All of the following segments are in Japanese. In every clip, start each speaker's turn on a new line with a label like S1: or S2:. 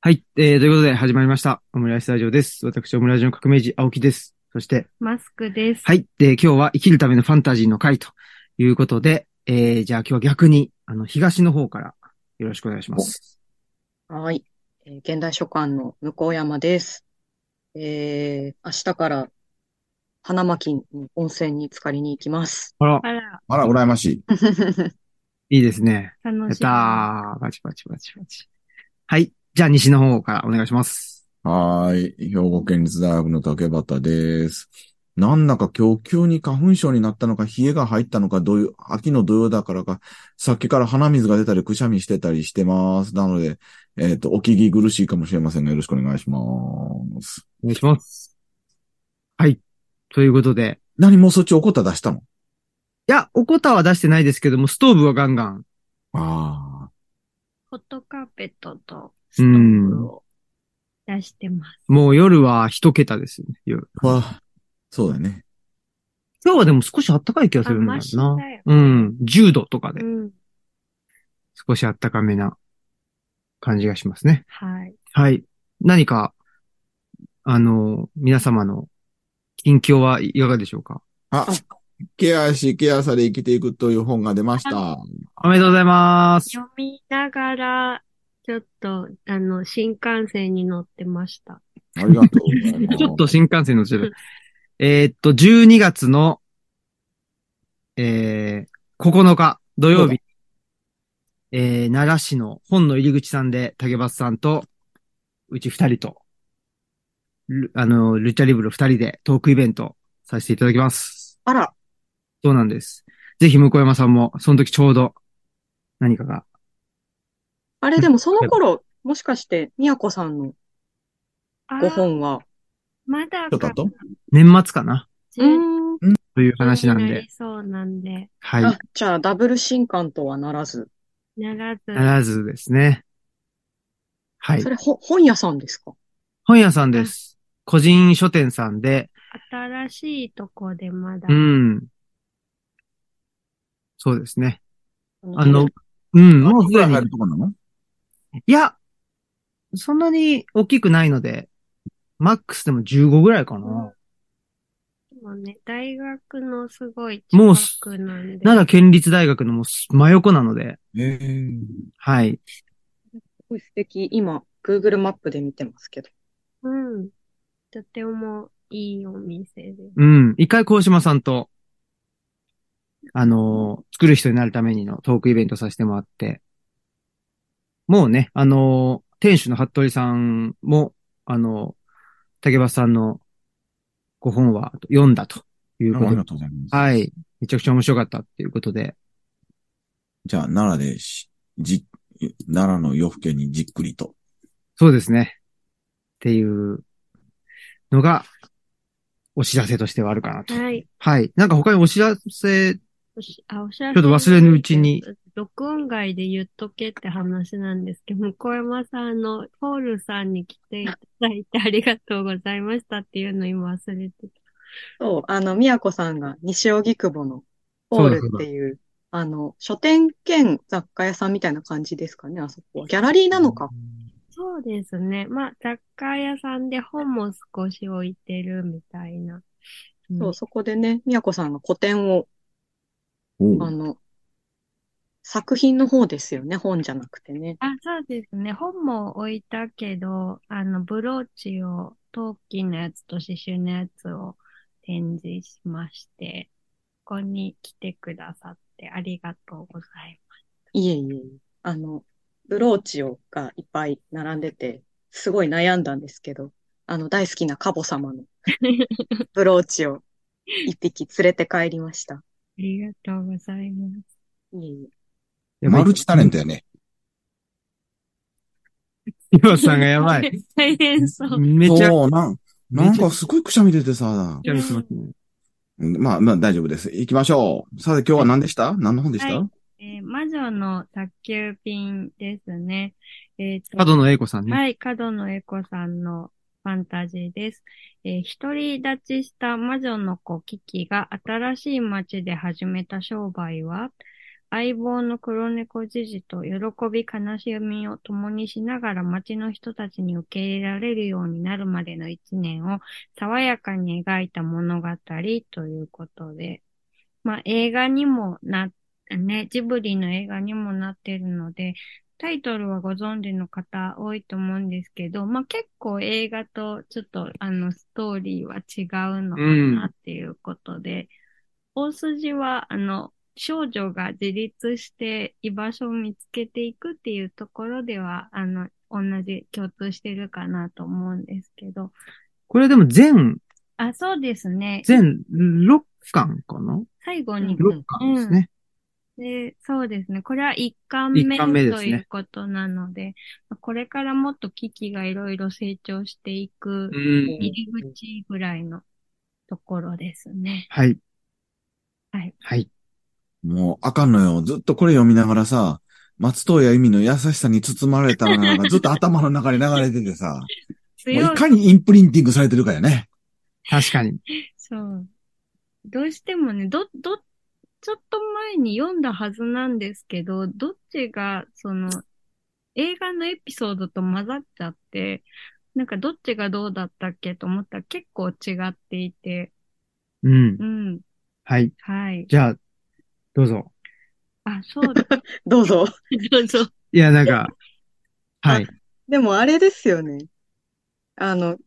S1: はい。えー、ということで始まりました。オムライスラジオです。私、オムラジオの革命児、青木です。そして、
S2: マスクです。
S1: はい。で、今日は生きるためのファンタジーの回ということで、えー、じゃあ今日は逆に、あの、東の方からよろしくお願いします。
S3: はい。えー現代書館の向山です。えー、明日から花巻に温泉に浸かりに行きます。
S1: あら、
S2: あら、
S4: あら、羨ましい。
S1: いいですね。や
S2: 楽しみ。
S1: ったー。バチバチバチバチ。はい。じゃあ西の方からお願いします。
S4: はーい。兵庫県立大学の竹端です。なんだか今日急に花粉症になったのか、冷えが入ったのか、どういう、秋の土曜だからか、さっきから鼻水が出たり、くしゃみしてたりしてます。なので、えっ、と、お聞き苦しいかもしれませんが、よろしくお願いします。
S1: お願いします。はい。ということで、
S4: 何もうそっちおこた出したの？
S1: いや、おこたは出してないですけども、ストーブはガンガン。
S4: あ
S2: ホットカーペットとストーブを出してます。
S1: もう夜は一桁ですね。夜
S4: あ。わそうだね。
S1: 今日はでも少し暖かい気がするんだよな。うん。10度とかで
S2: う、ん。
S1: 少し暖かめな感じがしますね。
S2: はい。
S1: はい。何か、あの、皆様の近況はいかがでしょうか？
S4: あ、ケアし、ケアされ生きていくという本が出ました。
S1: おめでとうございます。
S2: 読みながら、ちょっと、あの、新幹線に乗ってました。
S4: ありがとうございます。
S1: ちょっと新幹線乗ってた。えーっと、12月の、えー、9日土曜日、えー、奈良市の本の入り口さんで、竹橋さんと、うち二人と、ルあの、ルチャリブロ二人でトークイベントさせていただきます。
S3: あら、
S1: そうなんです。ぜひ向山さんも、その時ちょうど、何かが、
S3: あれでもその頃、もしかして、みやこさんの
S2: あ
S3: ご本は、
S2: まだ
S4: ちょっと後？
S1: 年末かな？
S3: うーん、
S1: という話なんで。
S2: そうなんで、
S1: はい。
S3: あ、じゃあダブル新刊とはならず、
S2: ならず、
S1: ならずですね。はい。
S3: そ。れほ本屋さんですか？
S1: 本屋さんです。個人書店さんで、
S2: 新しいとこでまだ、
S1: うん。そうですね。あ
S3: あ
S1: の、うん、もうすでに。
S4: 入、るとこなの？
S1: いや、そんなに大きくないので、マックスでも15ぐらいかな。
S2: もうね、大学のすごい
S1: もう
S2: 近くなんで、
S1: 奈良県立大学のもう真横なので、
S4: ええ
S1: はい。
S3: すごい素敵。今、Google マップで見てますけど。
S2: うん。とてもいいお店です。
S1: うん。一回、高島さんと、あのー作る人になるためにのトークイベントさせてもらって、もうね、あのー店主の服部さんも、あのー竹橋さんのご本は読んだという
S4: ありが
S1: ことで、
S4: とうございます。
S1: はい。めちゃくちゃ面白かったっていうことで、
S4: じゃあ、奈良でし、じ、奈良の夜更けにじっくりと。
S1: そうですね。っていうのが、お知らせとしてはあるかなと。
S2: はい。
S1: はい。なんか他にお知らせ、
S2: あ、お知らせ
S1: ちょっと忘れぬうちに。
S2: 録音外で言っとけって話なんですけど、小山さんの、ポールさんに来ていただいてありがとうございましたっていうの今忘れてた。
S3: そう、あの、みやこさんが西荻窪のホールっていう、あの、書店兼雑貨屋さんみたいな感じですかね、あそこは。ギャラリーなのか。
S2: そうですね。まあ、雑貨屋さんで本も少し置いてるみたいな。うん
S3: そう、そこでね、みやこさんの個展を、あの、作品の方ですよね、本じゃなくてね。
S2: あ、そうですね。本も置いたけど、あの、ブローチを、陶器のやつと刺繍のやつを展示しまして、ここに来てくださってありがとうござい
S3: いえいえいえ。あの、ブローチをがいっぱい並んでて、すごい悩んだんですけど、あの、大好きなカボ様の
S2: ます。
S3: ブローチを一匹連れて帰りました。
S2: ありがとうございます。
S4: マルチタレントやね。
S1: 岩さんがやばい。
S2: 大変そう。
S1: めちゃく
S4: そう、なん、なんかすごいくしゃみ出てさ。
S1: ちゃ見せますね。
S4: まあ、まあ大丈夫です。行きましょう。さて今日は何でした？何の本でした、
S2: はいえー魔女の宅急便ですね。えーと
S1: 角野栄子さんね。
S2: はい、角野栄子さんのファンタジーです。えー独り立ちした魔女の子キキが新しい町で始めた商売は、相棒の黒猫じじと喜び悲しみを共にしながら街の人たちに受け入れられるようになるまでの一年を爽やかに描いた物語ということで、まあ映画にもな、ね、ジブリの映画にもなってるので、タイトルはご存知の方多いと思うんですけど、まあ結構映画とちょっとあのストーリーは違うのかなっていうことで、大筋はあの少女が自立して居場所を見つけていくっていうところでは、あの、同じ共通してるかなと思うんですけど。
S1: これでも全、
S2: あ、そうですね。
S1: 全6巻かな？
S2: 最後に。
S1: ?6 巻ですね。
S2: で、そうですね。これは1巻目
S1: 一巻目ですね
S2: ということなので、これからもっと機器がいろいろ成長していく
S1: うん。
S2: 入り口ぐらいのところですね。
S1: はい。
S2: はい。
S1: はい。
S4: もうあかんのよ。ずっとこれ読みながらさ、松任谷由実の優しさに包まれたのがずっと頭の中に流れててさ、も う
S2: 強い。
S4: いかにインプリンティングされてるかやね。
S1: 確かに。
S2: そう。どうしてもね、ど、ど、ちょっと前に読んだはずなんですけど、どっちが、その、映画のエピソードと混ざっちゃって、なんかどっちがどうだったっけと思ったら結構違っていて、
S1: うん
S2: う。ん。
S1: はい。
S2: はい。
S1: じゃあ、どうぞ。
S2: あ、そうだ。
S3: どうぞ。
S2: どうぞ。
S1: いや、なんか、はい。
S3: でもあれですよね。あの、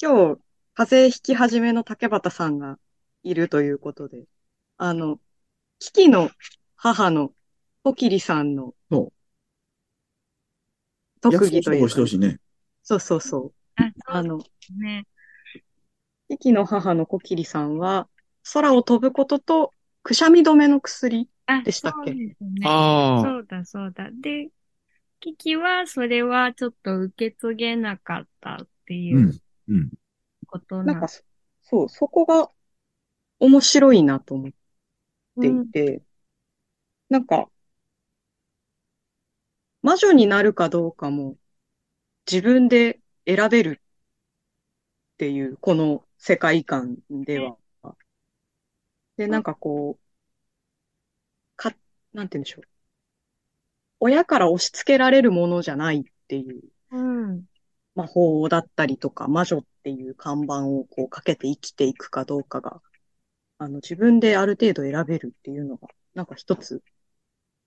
S3: 今日、風邪ひき始めの竹俣さんがいるということで、あの、キキの母のコキリさんの
S4: そ
S3: 特技というか
S4: 約束してほしいね。
S3: そうそうそう。
S2: あ、
S3: あの、
S2: ね。
S3: キキの母のコキリさんは、空を飛ぶことと、くしゃみ止めの薬。
S2: あ、
S3: でしたっけ？
S2: そうですね。
S1: ああ。
S2: そうだ、そうだ。で、キキはそれはちょっと受け継げなかったっていううん
S4: うん。
S2: ことなん
S3: なんかそ、そう、そこが面白いなと思っていて、なんか、魔女になるかどうかも自分で選べるっていう、この世界観では。で、なんかこう、か、なんて言うんでしょう。親から押し付けられるものじゃないっていう
S2: うん。
S3: 魔法だったりとか魔女っていう看板をこうかけて生きていくかどうかが、あの自分である程度選べるっていうのが、なんか一つ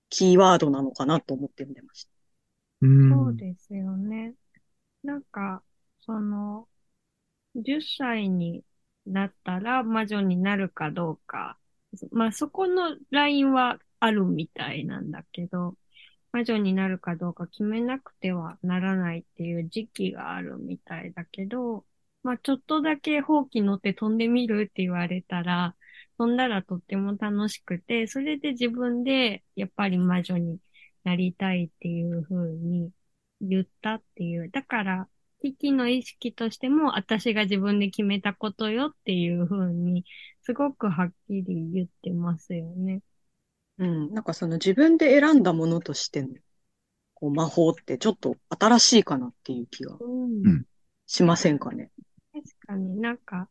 S3: キーワードなのかなと思って見てました。
S1: うん。
S2: そうですよね。なんか、その、10歳になったら魔女になるかどうか。まあそこのラインはあるみたいなんだけど、魔女になるかどうか決めなくてはならないっていう時期があるみたいだけど、まあちょっとだけ放棄乗って飛んでみるって言われたら、飛んだらとっても楽しくて、それで自分でやっぱり魔女になりたいっていう風に言ったっていう。だから、危機の意識としても、私が自分で決めたことよっていう風に、すごくはっきり言ってますよね。
S3: うん。なんかその自分で選んだものとしてのこう魔法ってちょっと新しいかなっていう気が
S2: うん
S4: うん
S3: しませんかね。
S2: 確かになんか、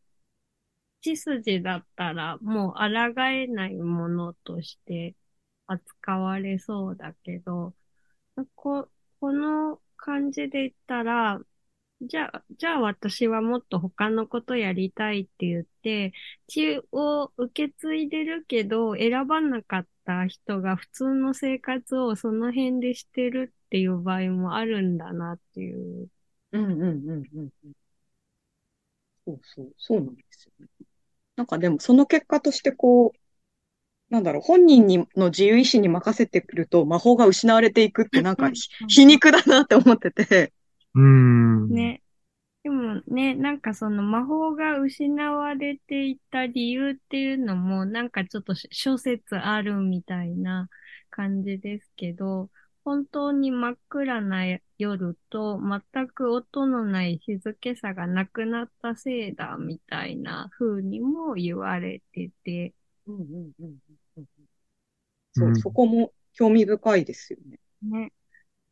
S2: 血筋だったらもう抗えないものとして扱われそうだけど、こ、この感じで言ったら、じゃあ、じゃあ私はもっと他のことやりたいって言って、血を受け継いでるけど、選ばなかった人が普通の生活をその辺でしてるっていう場合もあるんだなっていう。
S3: うんうんうんうんうん。そうそう、そうなんですよね。なんかでもその結果としてこう、なんだろう、本人にの自由意志に任せてくると魔法が失われていくってなんかひ皮肉だなって思ってて。
S1: うん。
S2: ね。でもね、なんかその魔法が失われていった理由っていうのも、なんかちょっと諸説あるみたいな感じですけど、本当に真っ暗な夜と全く音のない静けさがなくなったせいだみたいな風にも言われてて、
S3: うんうんうんうんうんそうう、
S1: ん
S3: そこも興味深いですよね。
S2: ね。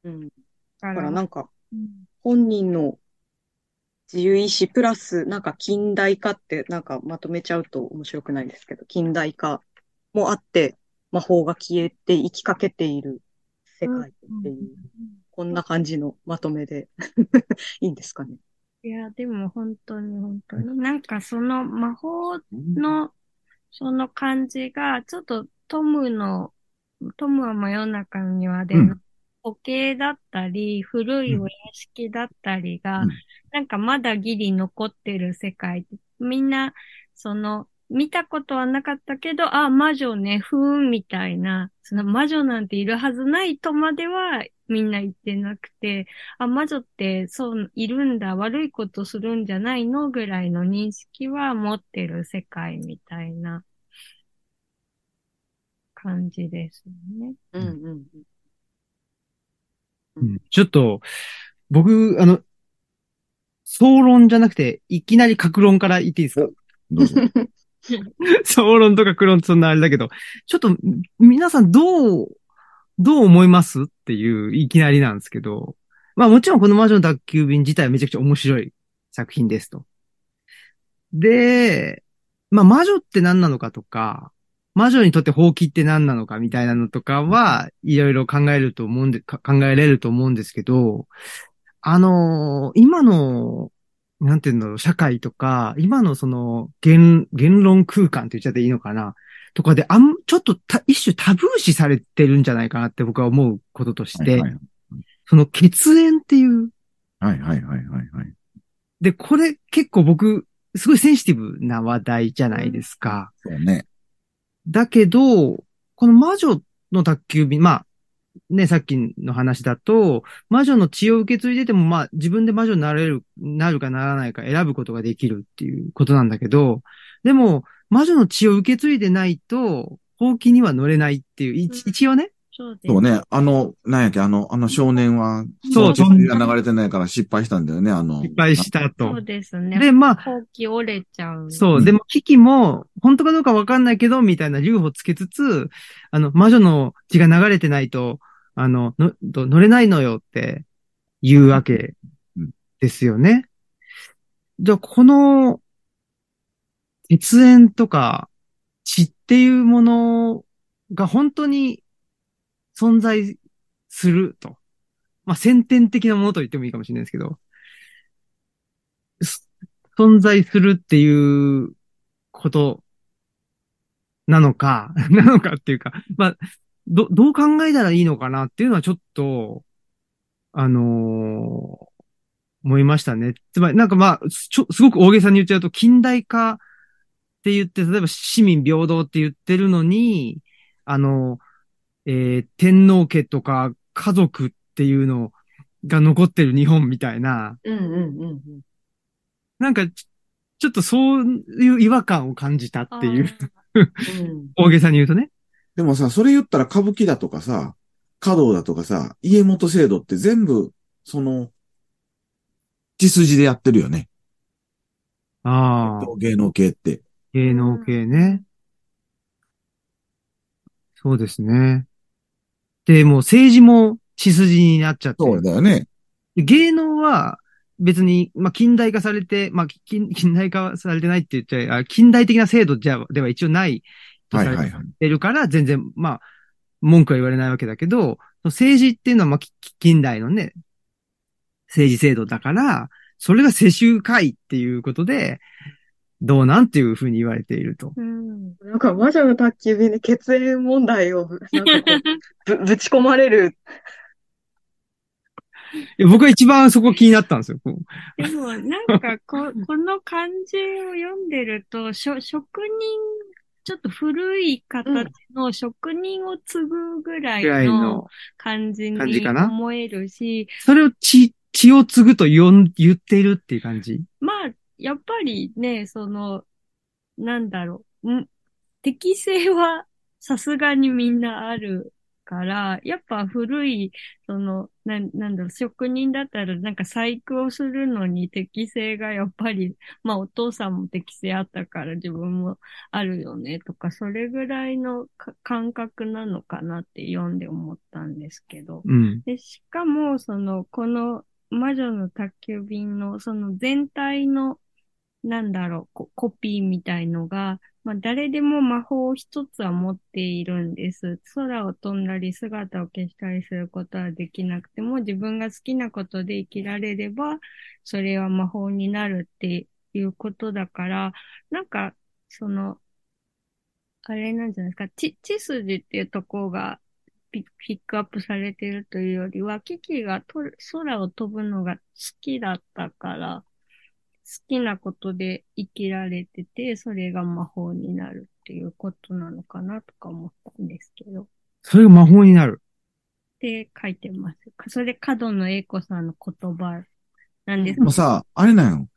S3: うん。
S2: だ
S3: だからなんか、
S2: うん
S3: 本人の自由意志プラス、なんか近代化って、なんかまとめちゃうと面白くないですけど、近代化もあって、魔法が消えて生きかけている世界っていう、こんな感じのまとめで いいんですかね？
S2: いや、でも本当に本当に。なんかその魔法の、その感じが、ちょっとトムの、トムは真夜中にはで
S4: うん
S2: 時計だったり、古いお屋敷だったりが、
S4: うん
S2: なんかまだギリ残ってる世界。みんな、その、見たことはなかったけど、あ、魔女ね、ふーん、みたいな、その魔女なんているはずないとまではみんな言ってなくて、あ、魔女ってそう、いるんだ、悪いことするんじゃないのぐらいの認識は持ってる世界みたいな感じですよね。
S3: うんうんうん。
S1: うんちょっと、僕、あの、総論じゃなくて、いきなり格論から言っていいですか？
S4: どうぞ。
S1: 総論とか格論ってそんなあれだけど、ちょっと、皆さんどう、どう思いますっていう、いきなりなんですけど、まあもちろんこの魔女の宅急便自体はめちゃくちゃ面白い作品ですと。で、まあ魔女って何なのかとか、魔女にとって放棄って何なのかみたいなのとかは、いろいろ考えると思うんで、考えれると思うんですけど、あのー今の、なんていうんだろう、社会とか、今のその、言、言論空間って言っちゃっていいのかなとかで、あん、ちょっとた、一種タブー視されてるんじゃないかなって僕は思うこととして、
S4: はいはい
S1: その血縁っていう、
S4: はいはいはいはいはい。
S1: で、これ結構僕、すごいセンシティブな話題じゃないですか。
S4: そうね。
S1: だけど、この魔女の宅急便、まあ、ね、さっきの話だと、魔女の血を受け継いでても、まあ、自分で魔女になれる、なるかならないか選ぶことができるっていうことなんだけど、でも、魔女の血を受け継いでないと、放棄には乗れないっていう、一
S2: うん
S1: 一応ね、
S2: そうです。
S4: そうね。あの、なんやっけ、あの、あの少年は、
S1: そう
S4: 血が流れてないから失敗したんだよね、あの。
S1: 失敗した
S2: そ
S1: と
S2: う。ですね。
S1: で、まあ、
S2: 後期折れちゃう。
S1: そうう。
S4: ん
S1: でも、危機も、本当かどうかわかんないけど、みたいな留保つけつつ、あの、魔女の血が流れてないと、あの、の、と乗れないのよって言うわけですよね。じゃあ、この、血縁とか血っていうものが本当に存在すると。まあ、先天的なものと言ってもいいかもしれないですけど、す存在するっていうことなのか、なのかっていうか、まあ、ど、どう考えたらいいのかなっていうのはちょっと、あのー思いましたね。つまり、なんかまあ、ちょ、すごく大げさに言っちゃうと、近代化って言って、例えば市民平等って言ってるのに、あの、えー天皇家とか家族っていうのが残ってる日本みたいな、
S3: うんうんうんうん。
S1: なんかち、ちょっとそういう違和感を感じたっていう、
S3: うん
S1: 大げさに言うとね。
S4: でもさ、それ言ったら歌舞伎だとかさ、華道だとかさ、家元制度って全部、その、血筋でやってるよね。
S1: ああ、
S4: 芸能系って。
S1: 芸能系ね。そうですね。で、もう政治も血筋になっちゃって
S4: そうだよね。
S1: で芸能は別に、まあ、近代化されて、まあ、近近代化されてないって言っちゃあ近代的な制度じゃ、では一応ないとされ
S4: はいはいはい。
S1: てるから、全然、まあ、文句は言われないわけだけど、政治っていうのは、まあ、き近代のね、政治制度だから、それが世襲会っていうことで、どうなんっていうふうに言われていると。
S2: うん。
S3: なんか魔女の宅急便で血縁問題を、ぶ、ぶち込まれる。
S1: いや僕は一番そこ気になったんですよ。
S2: でも、なんかこ、この漢字を読んでると、しょ職人、ちょっと古い形の職人を継ぐぐらいの
S1: の、
S2: 感じに思えるし、
S1: それを血、血を継ぐと言ん言っているっていう感じ？
S2: まあ、やっぱりね、その、なんだろう、ん？適性はさすがにみんなあるから、やっぱ古い、その、なん、なんだろう、職人だったらなんか細工をするのに適性がやっぱり、まあお父さんも適性あったから自分もあるよねとか、それぐらいのか感覚なのかなって読んで思ったんですけど。
S1: うん。
S2: で、しかも、その、この魔女の宅急便の、その全体の、なんだろうコ、コピーみたいのが、まあ、誰でも魔法を一つは持っているんです。空を飛んだり姿を消したりすることはできなくても、自分が好きなことで生きられれば、それは魔法になるっていうことだから、なんか、その、あれなんじゃないですか、ち、血筋っていうところがピピックアップされてるというよりは、キキがと空を飛ぶのが好きだったから、きなことで生きられてて、それが魔法になるっていうことなのかなとか思ったんですけど。っ
S1: それが魔法になる。
S2: て書いてます。それ、角野栄子さんの言葉なんです
S4: でもさ、あれなんよ。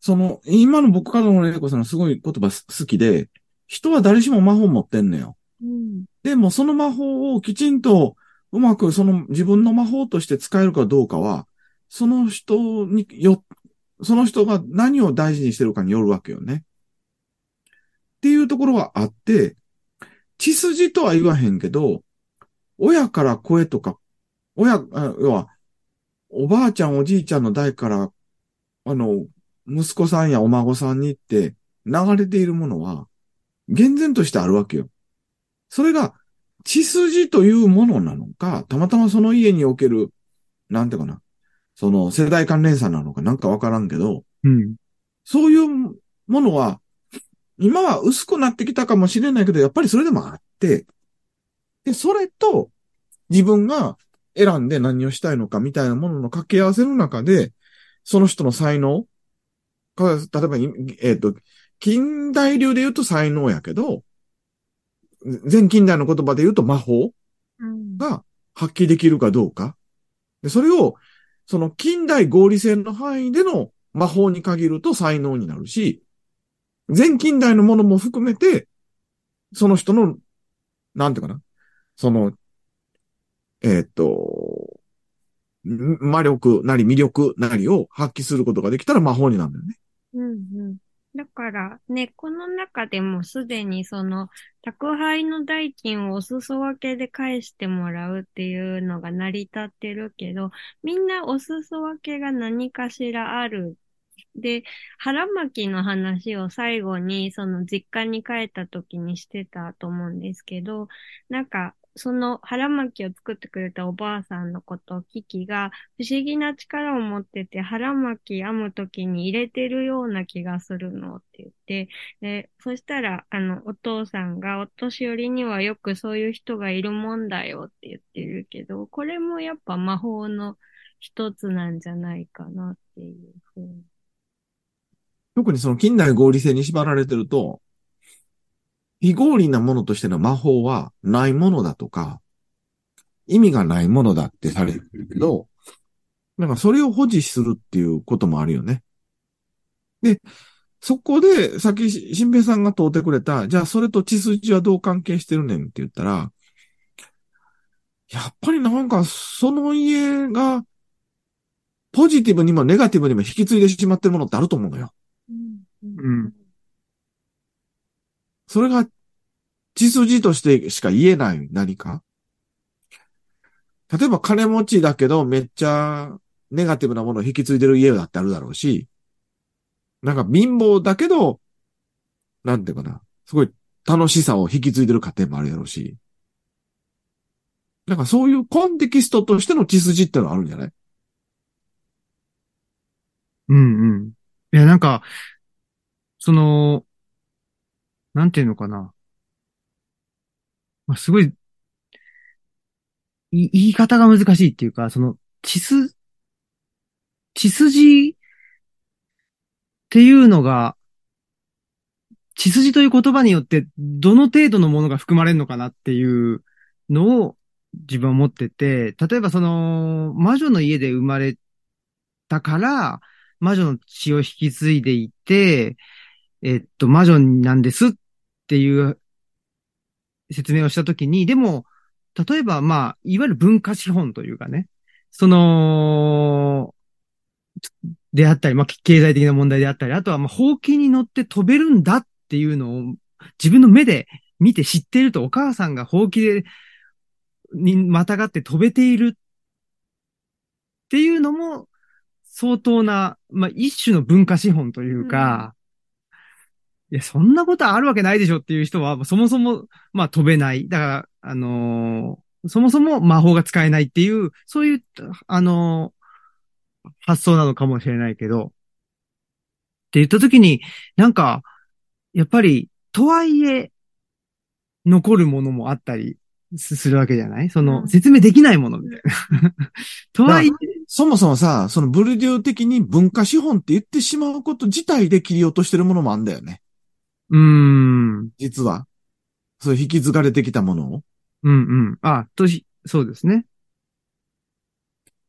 S4: その、今の僕からの玲子さんのすごい言葉す好きで、人は誰しも魔法持ってんのよ。
S2: うん。
S4: でもその魔法をきちんとうまくその自分の魔法として使えるかどうかは、その人によ、その人が何を大事にしてるかによるわけよね。っていうところはあって、血筋とは言わへんけど、親から声とか、親、要は、おばあちゃんおじいちゃんの代から、あの、息子さんやお孫さんにって流れているものは、厳然としてあるわけよ。それが、血筋というものなのか、たまたまその家における、なんていうかな、その世代関連差なのかなんかわからんけど、
S1: うん。
S4: そういうものは、今は薄くなってきたかもしれないけど、やっぱりそれでもあって、で、それと自分が選んで何をしたいのかみたいなものの掛け合わせの中で、その人の才能か例えば、いえっ、と、近代流で言うと才能やけど、前近代の言葉で言うと魔法
S2: うん。
S4: が発揮できるかどうか。で、それを、その近代合理性の範囲での魔法に限ると才能になるし、全近代のものも含めて、その人の、なんていうかな、その、えーっと、魔力なり魅力なりを発揮することができたら魔法になるんだよね。
S2: うんうん。だからね、この中でもすでにその宅配の代金をお裾分けで返してもらうっていうのが成り立ってるけど、みんなお裾分けが何かしらある。で、腹巻きの話を最後にその実家に帰った時にしてたと思うんですけど、なんか、その腹巻きを作ってくれたおばあさんのことをキキが不思議な力を持ってて腹巻き編むときに入れてるような気がするのって言って、で、そしたら、あの、お父さんがお年寄りにはよくそういう人がいるもんだよって言ってるけど、これもやっぱ魔法の一つなんじゃないかなっていうふうに。
S4: 特にその近代合理性に縛られてると、非合理なものとしての魔法はないものだとか、意味がないものだってされてるけど、なんかそれを保持するっていうこともあるよね。で、そこで、さっきし、新平さんが問うてくれた、じゃあそれと血筋はどう関係してるねんって言ったら、やっぱりなんかその家が、ポジティブにもネガティブにも引き継いでしまってるものってあると思うのよ。
S1: うん
S4: それが血筋としてしか言えない何か？例えば金持ちだけどめっちゃネガティブなものを引き継いでる家だってあるだろうし、なんか貧乏だけど、なんていうかな、すごい楽しさを引き継いでる家庭もあるやろうし、なんかそういうコンテキストとしての血筋ってのはあるんじゃない？
S1: うんうん。いや、なんか、その、なんていうのかな。まあ、すごい、い言い方が難しいっていうか、その、血す、血筋っていうのが、血筋という言葉によってどの程度のものが含まれるのかなっていうのを自分は思ってて、例えばその、魔女の家で生まれたから、魔女の血を引き継いでいて、えっと、魔女なんですっっていう説明をしたときに、でも、例えば、まあ、いわゆる文化資本というかね、その、であったり、まあ、経済的な問題であったり、あとは、まあ、ほうきに乗って飛べるんだっていうのを自分の目で見て知っていると、お母さんがほうきで、にまたがって飛べているっていうのも、相当な、まあ、一種の文化資本というか、いや、そんなことあるわけないでしょっていう人は、そもそも、まあ飛べない。だから、あのーそもそも魔法が使えないっていう、そういう、あのー発想なのかもしれないけど、って言ったときに、なんか、やっぱり、とはいえ、残るものもあったりすするわけじゃない？その、
S2: うん
S1: 説明できないものみたいな。とはいえ、
S4: そもそもさ、そのブルデュー的に文化資本って言ってしまうこと自体で切り落としてるものもあんだよね。
S1: うーん、うん
S4: 実は。そう引き継がれてきたものを。
S1: うん。あ、とし、そうですね。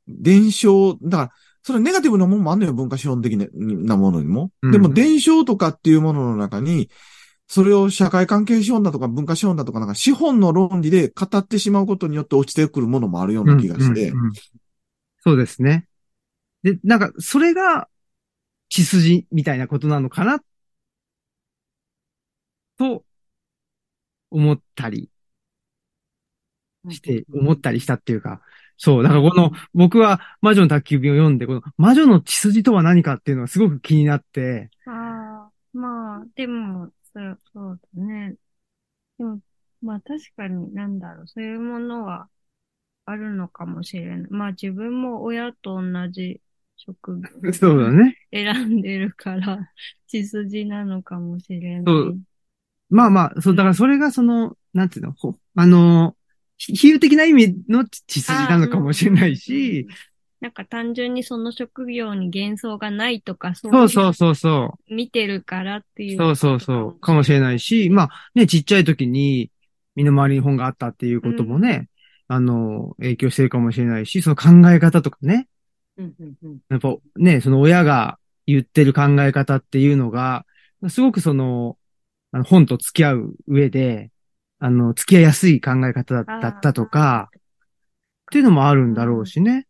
S4: 伝承、だから、それはネガティブなものもあんのよ、文化資本的なものにも。
S1: うん
S4: でも、伝承とかっていうものの中に、それを社会関係資本だとか文化資本だとか、なんか資本の論理で語ってしまうことによって落ちてくるものもあるような気がして。
S1: うんうんうんそうですね。で、なんか、それが、血筋みたいなことなのかな、と、思ったりして、思ったりしたっていうか、そう、だからこの、僕は魔女の宅急便を読んで、この魔女の血筋とは何かっていうのがすごく気になって、
S2: ああ、まあ、でも、そう、そうだね。でも、まあ確かになんだろう、そういうものはあるのかもしれない。まあ自分も親と同じ職業を
S1: そうだね。
S2: 選んでるから、血筋なのかもしれない。
S1: そうまあまあ、そう、だからそれがその、なんていうの、ほあの、ひ比喩的な意味の血筋なのかもしれないし、
S2: なんか単純にその職業に幻想がないとか、そう
S1: そうそうそうそう。
S2: 見てるからっていう。
S1: そうそうそう。かもしれない。し、まあね、ちっちゃい時に身の回りに本があったっていうこともね、あの、影響してるかもしれないし、その考え方とかね、
S3: うんうんうん。
S1: やっぱね、その親が言ってる考え方っていうのが、すごくその、あの本と付き合う上で、あの、付き合いやすい考え方だだったとか、っていうのもあるんだろうしね。っ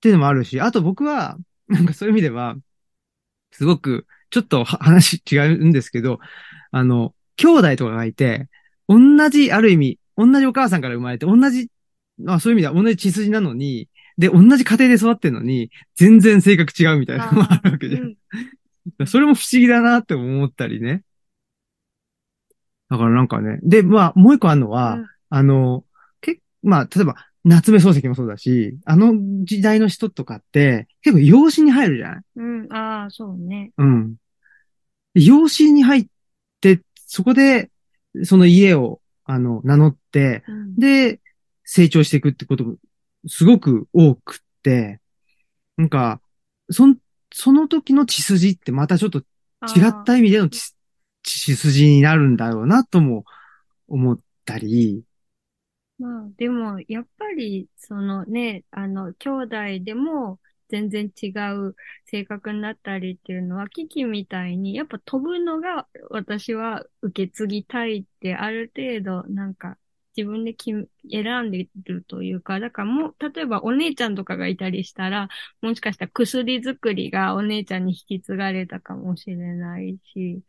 S1: ていうのもあるし、あと僕は、なんかそういう意味では、すごく、ちょっとは話違うんですけど、あの、兄弟とかがいて、同じ、ある意味、同じお母さんから生まれて、同じ、まあそういう意味では同じ血筋なのに、で、同じ家庭で育ってるのに、全然性格違うみたいなのもあるわけじゃん。
S2: うん
S1: それも不思議だなって思ったりね。だからなんかね。で、まあ、もう一個あるのは、
S2: うん
S1: あの、け、まあ、例えば、夏目漱石もそうだし、あの時代の人とかって、結構養子に入るじゃない？
S2: うん、ああ、そうね。
S1: うん。養子に入って、そこで、その家を、あの、名乗って、
S2: うん、
S1: で、成長していくってことも、すごく多くって、なんか、そん、その時の血筋ってまたちょっと違った意味での血血筋になるんだろうなとも思ったり、
S2: まあ、でも、やっぱり、そのね、あの、兄弟でも全然違う性格になったりっていうのは、キキみたいに、やっぱ飛ぶのが私は受け継ぎたいって、ある程度、なんか、自分で決め選んでるというか、だからもう、例えばお姉ちゃんとかがいたりしたら、もしかしたら薬作りがお姉ちゃんに引き継がれたかもしれないし、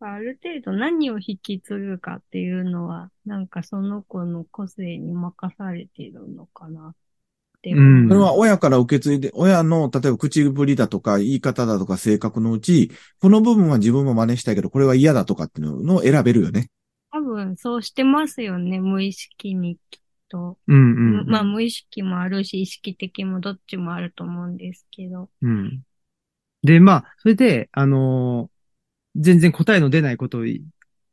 S2: ある程度何を引き継ぐかっていうのは、なんかその子の個性に任されているのかなって思う。
S1: うん
S4: それは親から受け継いで、親の、例えば口ぶりだとか言い方だとか性格のうち、この部分は自分も真似したいけど、これは嫌だとかっていうのを選べるよね。
S2: 多分そうしてますよね、無意識にきっと。
S1: うんうん。
S2: まあ無意識もあるし、意識的もどっちもあると思うんですけど。
S1: うん。で、まあ、それで、あのー全然答えの出ないことを、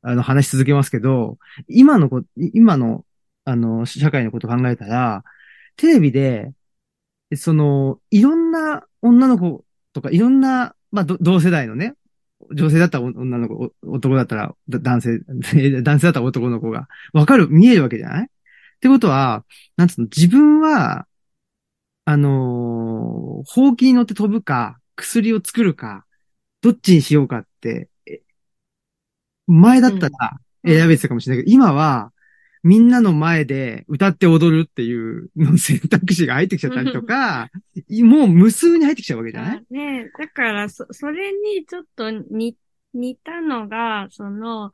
S1: あの、話し続けますけど、今のこ、今の、あの、社会のこと考えたら、テレビで、その、いろんな女の子とか、いろんな、まあ、同世代のね、女性だったら女の子、男だったら男性、男性だったら男の子が、わかる、見えるわけじゃない？ってことは、なんつうの、自分は、あのー、ほうきに乗って飛ぶか、薬を作るか、どっちにしようかって、前だったら選べてたかもしれないけど、今は、みんなの前で歌って踊るっていうの選択肢が入ってきちゃったりとか、もう無数に入ってきちゃうわけじゃない？
S2: あねだからそ、それにちょっと似、似たのが、その、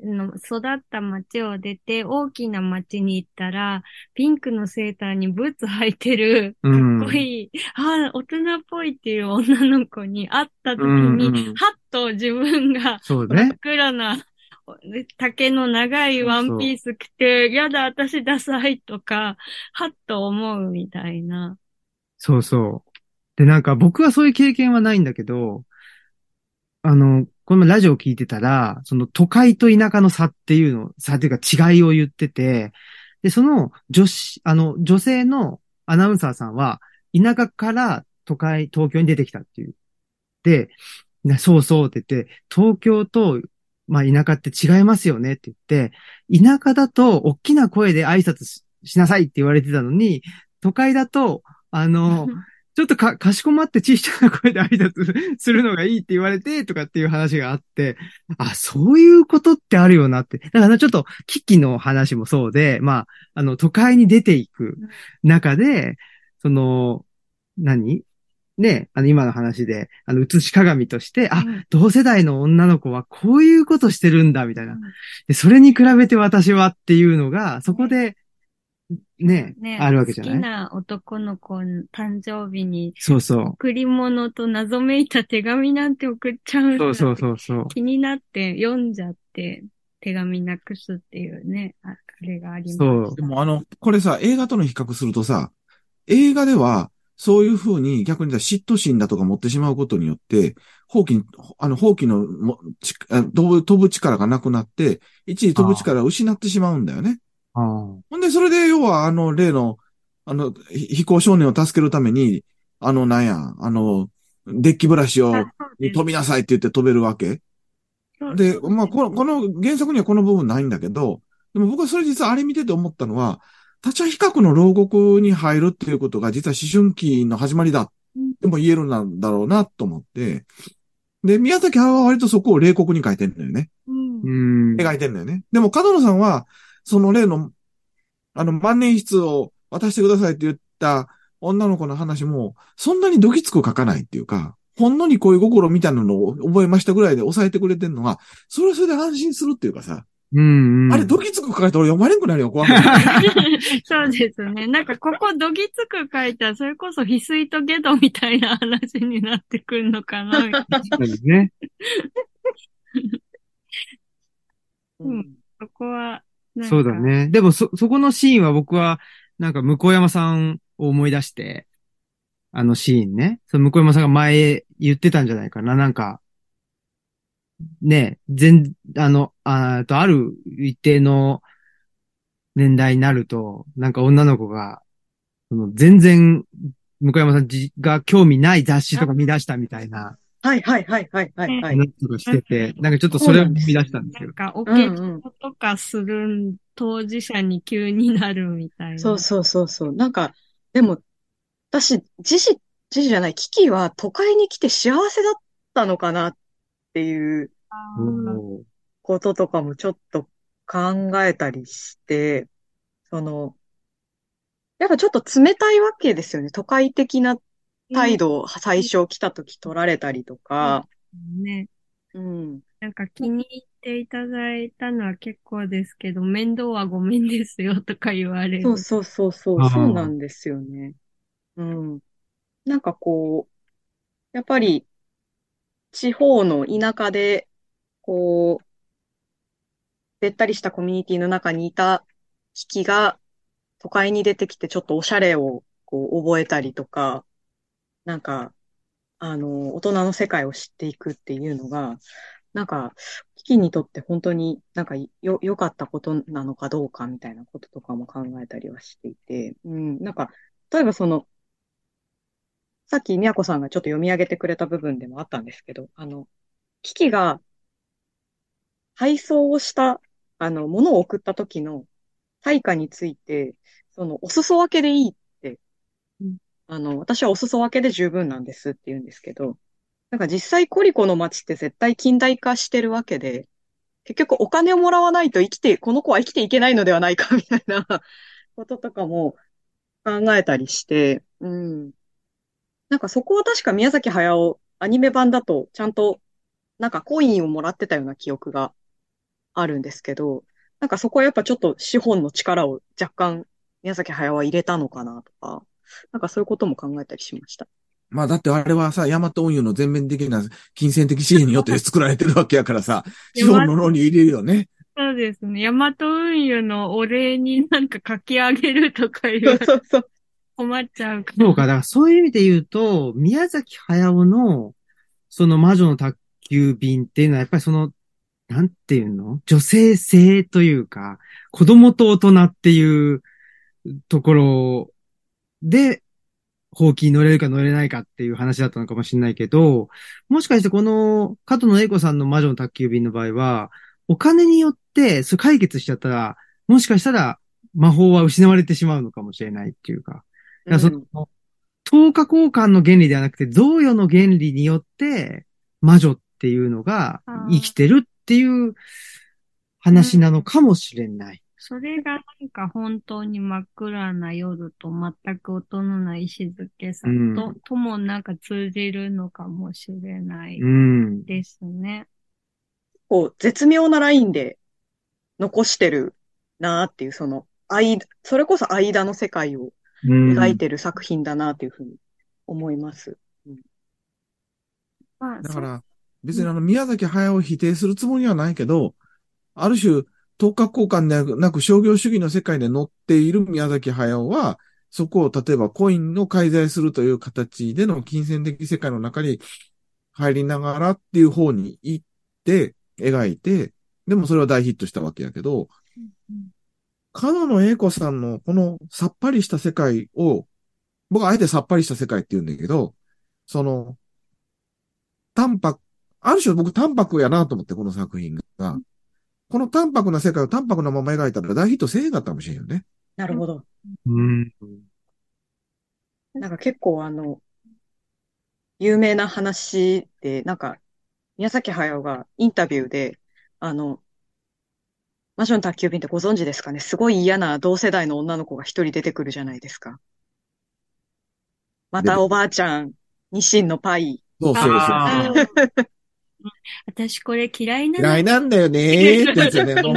S2: の育った町を出て大きな町に行ったら、ピンクのセーターにブーツ履いてる、かっこいい、ああ、大人っぽいっていう女の子に会った時に、
S1: うんうん
S2: はっと自分が
S1: そう
S2: 真っ
S1: ね。
S2: 暗な竹の長いワンピース着て、やだ、私ダサいとか、はっと思うみたいな。
S1: そうそう。で、なんか僕はそういう経験はないんだけど、あの、このラジオを聞いてたら、その都会と田舎の差っていうの、差っていうか違いを言ってて、で、その女子、あの、女性のアナウンサーさんは、田舎から都会、東京に出てきたっていう。で、そうそうって言って、東京と、まあ田舎って違いますよねって言って、田舎だと大きな声で挨拶しなさいって言われてたのに、都会だと、あの、ちょっとか、かしこまって小さな声で挨拶 するのがいいって言われて、とかっていう話があって、あ、そういうことってあるよなって。だからちょっと、危機の話もそうで、まあ、あの、都会に出ていく中で、その、何？ね、あの、今の話で、あの、映し鏡として、あ、
S2: うん
S1: 同世代の女の子はこういうことしてるんだ、みたいな
S2: うん。
S1: で、それに比べて私はっていうのが、そこで、ね、
S2: ね、
S1: あるわけじゃない？
S2: 好きな男の子の誕生日に
S1: そうそう。
S2: 贈り物と謎めいた手紙なんて送っちゃう
S1: そうそうそうそう。
S2: 気になって読んじゃって手紙なくすっていうね、ああれがあります。
S1: そう
S4: でもあの、これさ、映画との比較するとさ、映画では、そういうふうに逆にさ嫉妬心だとか持ってしまうことによって、放棄、あの、放棄のもちあ飛ぶ、飛ぶ力がなくなって、一時飛ぶ力を失ってしまうんだよね。
S1: ああ
S4: ほんで、それで、要は、あの、例の、あの、ひ飛行少年を助けるために、あの、なんや、あの、デッキブラシを、飛びなさいって言って飛べるわけ？で、まあ、この、この原作にはこの部分ないんだけど、でも僕はそれ実はあれ見てて思ったのは、他者比較の牢獄に入るっていうことが実は思春期の始まりだ
S2: うん
S4: でも言えるんだろうなと思って、で、宮崎駿は割とそこを冷酷に書いてんのよね。
S2: うん
S1: うん。
S4: 描いてんのよね。でも、角野さんは、その例の、あの、万年筆を渡してくださいって言った女の子の話も、そんなにドキつく書かないっていうか、ほんのに恋心みたいなのを覚えましたぐらいで抑えてくれてんのが、それはそれで安心するっていうかさ、
S1: うん、うん。
S4: あれドキつく書かれたら俺読まれんくなるよ、怖くて
S2: そうですね。なんか、ここ、どぎつく書いたら、それこそ、翡翠とゲドみたいな話になってくるのかな。
S1: 確かにね。
S2: うんそこは、
S1: そうだ。ね。でも、そ、そこのシーンは僕は、なんか、向山さんを思い出して、あのシーンね。その向山さんが前言ってたんじゃないかな。なんか、ね、全、あの、あと、ある一定の年代になると、なんか女の子が、その全然、向山さんが興味ない雑誌とか見出したみたいな
S3: はいはいはいはいはいはい。
S1: 話とかしてて、なんかちょっとそれを見出したんですよ
S2: なん。か、お
S3: うんうん
S2: 化粧とかする当事者に急になるみたいな。
S3: そうそうそうそう。なんか、でも、私、自死、自死じゃない、キキは都会に来て幸せだったのかなっていうこととかもちょっと考えたりして、その、やっぱちょっと冷たいわけですよね。都会的な態度を最初来た時取られたりとか、
S2: ね。
S3: うん。
S2: なんか気に入っていただいたのは結構ですけど、面倒はごめんですよとか言われる。
S3: そうそうそうそう、そうなんですよね。うん。なんかこう、やっぱり、地方の田舎で、こう、べったりしたコミュニティの中にいた引きが、都会に出てきてちょっとおしゃれをこう覚えたりとか、なんか、あの、大人の世界を知っていくっていうのが、なんか、キキにとって本当になんかよ、良かったことなのかどうかみたいなこととかも考えたりはしていて、うん、なんか、例えばその、さっきみやこさんがちょっと読み上げてくれた部分でもあったんですけど、あの、キキが配送をした、あの、物を送った時の対価について、その、お裾分けでいいっ、あの、私はお裾分けで十分なんですって言うんですけど、なんか実際コリコの街って絶対近代化してるわけで、結局お金をもらわないと生きて、この子は生きていけないのではないかみたいな こととかも考えたりして、うん。なんかそこは確か宮崎駿アニメ版だとちゃんとなんかコインをもらってたような記憶があるんですけど、なんかそこはやっぱちょっと資本の力を若干宮崎駿は入れたのかなとか、なんかそういうことも考えたりしました。
S4: まあだってあれはさ、ヤマト運輸の全面的な金銭的支援によって作られてるわけやからさ、資本の脳に入れるよね。
S2: そうですね。ヤマト運輸のお礼になんか書き上げるとか言われて
S3: そうそう。
S2: 困っちゃうから。
S1: そうか、だからそういう意味で言うと、宮崎駿の、その魔女の宅急便っていうのは、やっぱりその、なんていうの？女性性というか、子供と大人っていうところで、放棄に乗れるか乗れないかっていう話だったのかもしれないけど、もしかしてこの、加藤野英子さんの魔女の宅急便の場合は、お金によって、それ解決しちゃったら、もしかしたら魔法は失われてしまうのかもしれないっていうか。いや、その、等価交換の原理ではなくて、贈与の原理によって、魔女っていうのが生きてるっていう話なのかもしれない。
S2: それがなんか本当に真っ暗な夜と全く音のない静けさと、
S1: うん
S2: ともなんか通じるのかもしれない
S1: うん。
S2: ですね。
S3: こう、絶妙なラインで残してるなーっていう、その、間、それこそ間の世界を
S1: うん。
S3: 描いてる作品だなっていうふうに思います。
S2: まあ、
S4: だから、別にあの、宮崎駿を否定するつもりはないけど、ある種、等価交換でなく商業主義の世界で乗っている宮崎駿は、そこを例えばコインの介在するという形での金銭的世界の中に入りながらっていう方に行って、描いて、でもそれは大ヒットしたわけやけど、
S2: うん
S4: 角野栄子さんのこのさっぱりした世界を、僕はあえてさっぱりした世界って言うんだけど、その、淡白、ある種僕淡白やなと思って、この作品が。この淡白な世界を淡白なまま描いたら大ヒットせえへんかったかもしれんよね。
S3: なるほど。
S1: うん。
S3: なんか結構あの、有名な話で、なんか、宮崎駿がインタビューで、あの、魔女の宅急便ってご存知ですかね？すごい嫌な同世代の女の子が一人出てくるじゃないですか。またおばあちゃん、日清のパイ。
S4: そうそうそう。
S2: 私これ嫌いなの
S4: 嫌いなんだよねーってやつよね。もう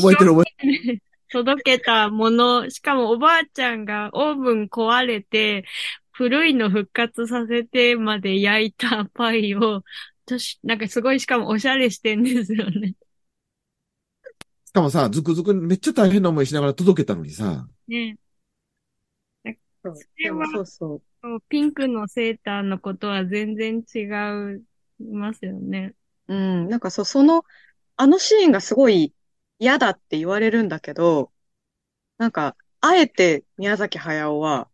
S4: 覚えてる覚えてる。
S2: 届けたもの、しかもおばあちゃんがオーブン壊れて、古いの復活させてまで焼いたパイを、私なんかすごいしかもおしゃれしてんですよね。
S4: しかもさ、ずくずくめっちゃ大変な思いしながら届けたのにさ、
S2: ね
S3: そ
S2: れは
S3: そうそう。
S2: そうピンクのセーターのことは全然違いますよね。
S3: うん、なんかそう、その、あのシーンがすごい嫌だって言われるんだけど、なんか、あえて宮崎駿は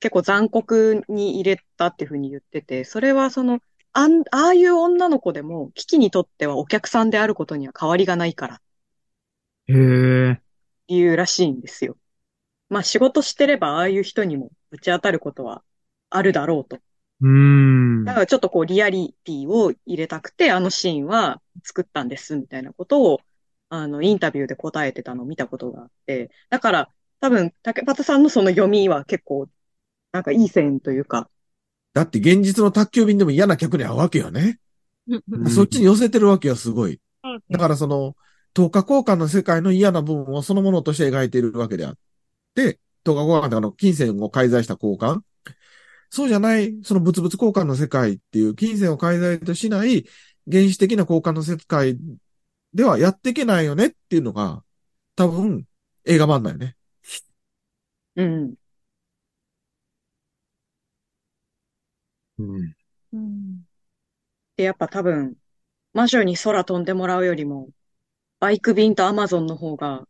S3: 結構残酷に入れたっていうふうに言ってて、それはその、あん、ああいう女の子でも、キキにとってはお客さんであることには変わりがないからっ
S1: へえ。
S3: ていうらしいんですよ。まあ仕事してればああいう人にもぶち当たることはあるだろうと。
S1: うん。
S3: だからちょっとこうリアリティを入れたくて、あのシーンは作ったんです、みたいなことを、あの、インタビューで答えてたのを見たことがあって、だから多分、竹俣さんのその読みは結構、なんかいい線というか、
S4: だって現実の宅急便でも嫌な客に会うわけよね。
S1: うん
S4: そっちに寄せてるわけよ、すごい。だからその、等価交換の世界の嫌な部分をそのものとして描いているわけであって、等価交換ってあの、金銭を介在した交換そうじゃない、その物々交換の世界っていう、金銭を介在としない原始的な交換の世界ではやっていけないよねっていうのが、多分、映画版だよね。
S3: うん。
S1: うん。
S2: うん
S3: で、やっぱ多分、魔女に空飛んでもらうよりも、バイク便とアマゾンの方が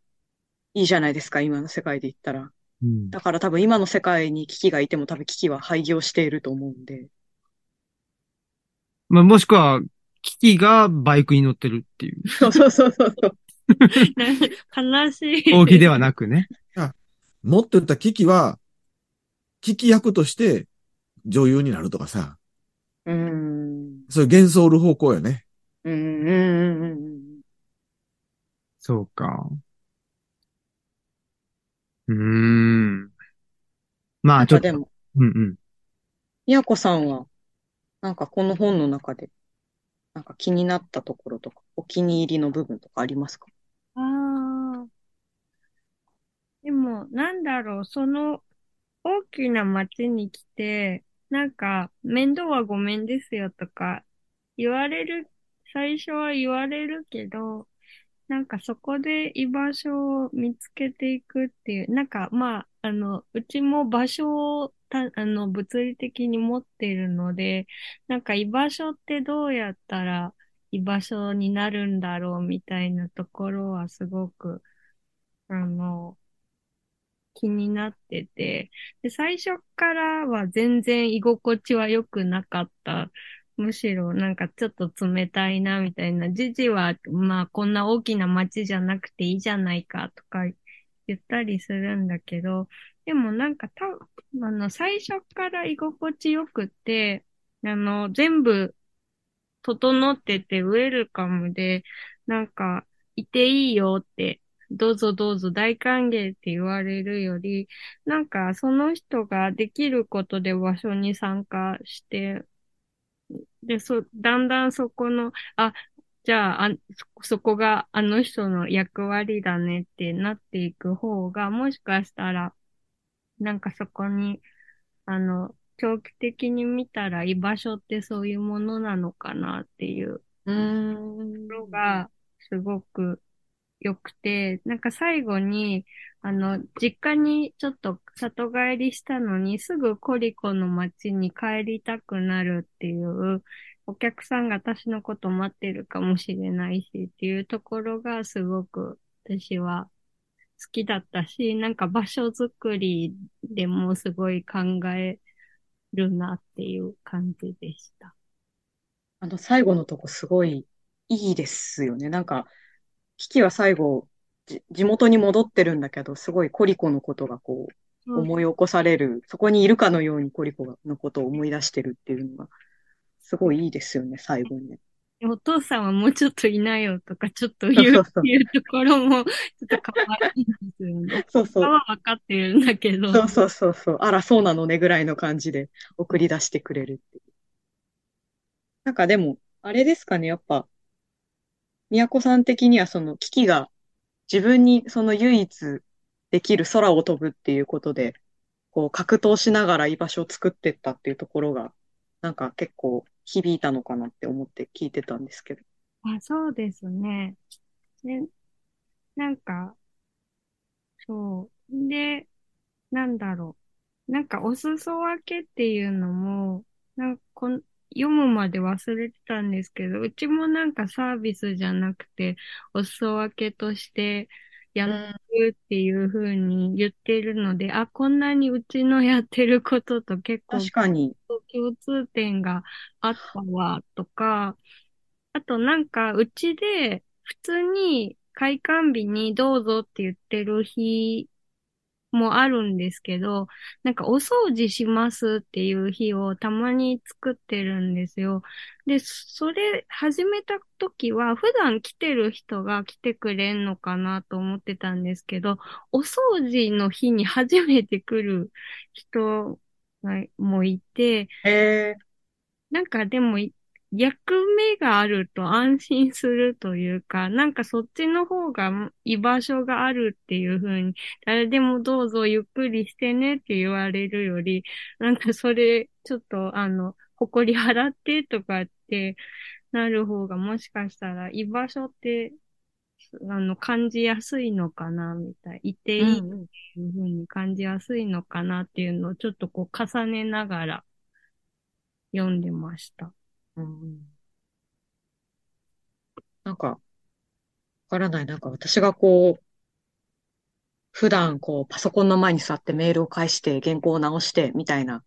S3: いいじゃないですか、今の世界で言ったら。
S1: うん。
S3: だから多分今の世界に危機がいても多分危機は廃業していると思うんで。
S1: まあ、もしくは、キキがバイクに乗ってるっていう。
S3: そうそうそうそうそう。
S2: 悲しい。
S1: 大きではなくね。
S4: もっと言ったら危機は、危機役として女優になるとかさ、
S3: うーん。
S4: そういう幻想る方向よね。
S3: うん、うん、うん、うん。
S1: そうか。うーん。まあ、ちょっと。
S3: でも、
S1: うんうん。
S3: みやこさんは、なんかこの本の中で、なんか気になったところとか、お気に入りの部分とかありますか？
S2: ああ。でも、なんだろう、その大きな町に来て、なんか、面倒はごめんですよとか言われる、最初は言われるけど、なんかそこで居場所を見つけていくっていう、なんかまあ、あの、うちも場所をた、あの、物理的に持っているので、なんか居場所ってどうやったら居場所になるんだろうみたいなところはすごく、あの、気になってて、で、最初からは全然居心地は良くなかった。むしろなんかちょっと冷たいなみたいな。ジジはまあこんな大きな街じゃなくていいじゃないかとか言ったりするんだけど、でもなんかた、あの、最初から居心地よくて、あの、全部整っててウェルカムで、なんか、いていいよって、どうぞどうぞ大歓迎って言われるより、なんかその人ができることで場所に参加して、で、そ、だんだんそこの、あ、じゃあ、あ、そ、そこがあの人の役割だねってなっていく方が、もしかしたら、なんかそこに、あの、長期的に見たら居場所ってそういうものなのかなっていう。
S3: うーん。
S2: ところがすごく良くて、なんか最後に、あの、実家にちょっと里帰りしたのに、すぐコリコの街に帰りたくなるっていう、お客さんが私のこと待ってるかもしれないしっていうところがすごく私は好きだったし、なんか場所づくりでもすごい考えるなっていう感じでした。
S3: あの、最後のとこすごいいいですよね。なんか、キキは最後、じ地元に戻ってるんだけど、すごいコリコのことがこう、思い起こされる、そこにいるかのようにコリコがのことを思い出してるっていうのが、すごいいいですよね、最後にね。
S2: お父さんはもうちょっといないよとか、ちょっと言うっていうところも、ちょっと可愛いですよね。
S3: そうそう。
S2: は分かってるんだけど。
S3: そうそうそうそう。あら、そうなのねぐらいの感じで送り出してくれるっていう。なんかでも、あれですかね、やっぱ、宮子さん的にはその危機が自分にその唯一できる空を飛ぶっていうことで、こう格闘しながら居場所を作ってったっていうところが、なんか結構響いたのかなって思って聞いてたんですけど。
S2: あ、そうですね。で、なんか、そう。で、なんだろう。なんか、お裾分けっていうのも、なんかこん、読むまで忘れてたんですけど、うちもなんかサービスじゃなくて、お裾分けとしてやるっていう風に言ってるので、あ、こんなにうちのやってることと結構
S3: 確かに。
S2: 共通点があったわ、とか、あとなんか、うちで普通に開館日にどうぞって言ってる日もあるんですけど、なんかお掃除しますっていう日をたまに作ってるんですよ。で、それ始めた時は普段来てる人が来てくれんのかなと思ってたんですけど、お掃除の日に初めて来る人がもいて、
S3: え
S2: なんかでも、役目があると安心するというか、なんかそっちの方が居場所があるっていう風に、誰でもどうぞゆっくりしてねって言われるより、なんかそれ、ちょっとあの、誇り払ってとかってなる方がもしかしたら居場所って、あの、感じやすいのかな、みたい。いていいっていう風に感じやすいのかなっていうのをちょっとこう重ねながら読んでました。
S3: うんなんか、わからない。なんか私がこう、普段こう、パソコンの前に座ってメールを返して、原稿を直して、みたいな、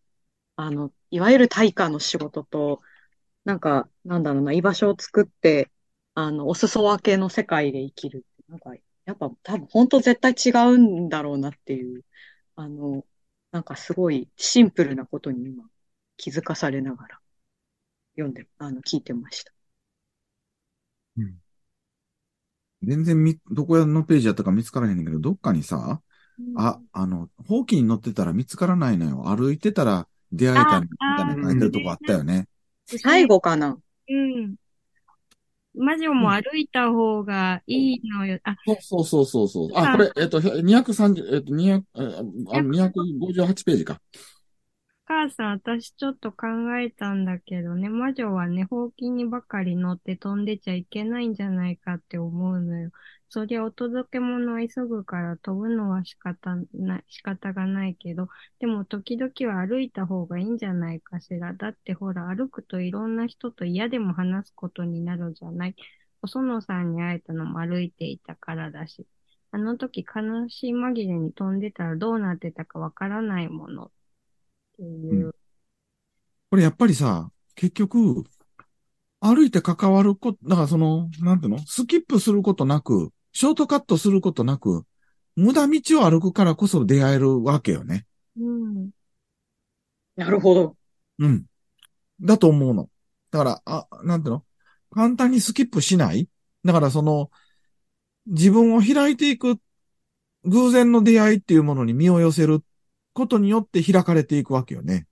S3: あの、いわゆる対価の仕事と、なんか、なんだろうな、居場所を作って、あの、お裾分けの世界で生きる。なんか、やっぱ多分本当絶対違うんだろうなっていう、あの、なんかすごいシンプルなことに今気づかされながら読んで、あの、聞いてました。
S4: 全然み、どこのページやったか見つからへんねんけど、どっかにさ、あ、あの、ほうきに乗ってたら見つからないのよ。歩いてたら出会えたみたいな書いてるとこあったよね。
S3: 最後かな
S2: うん。魔女も歩いた方がいいのよ。あ、
S4: そうそうそうそう。あ、これ、えっと、230、えっと、200、あ258ページか。
S2: 母さん、私ちょっと考えたんだけどね、魔女はね、ほうきにばかり乗って飛んでちゃいけないんじゃないかって思うのよ。そりゃお届け物は急ぐから飛ぶのは仕方な、仕方がないけど、でも時々は歩いた方がいいんじゃないかしら。だってほら、歩くといろんな人と嫌でも話すことになるじゃない。お園さんに会えたのも歩いていたからだし。あの時悲しい紛れに飛んでたらどうなってたかわからないもの。っていう。
S4: これやっぱりさ、結局、歩いて関わること、だからその、なんていうの？スキップすることなく、ショートカットすることなく、無駄道を歩くからこそ出会えるわけよね。
S2: うん。
S3: なるほど。
S4: うん。だと思うの。だから、あ、なんていうの？簡単にスキップしない？だからその、自分を開いていく偶然の出会いっていうものに身を寄せることによって開かれていくわけよね。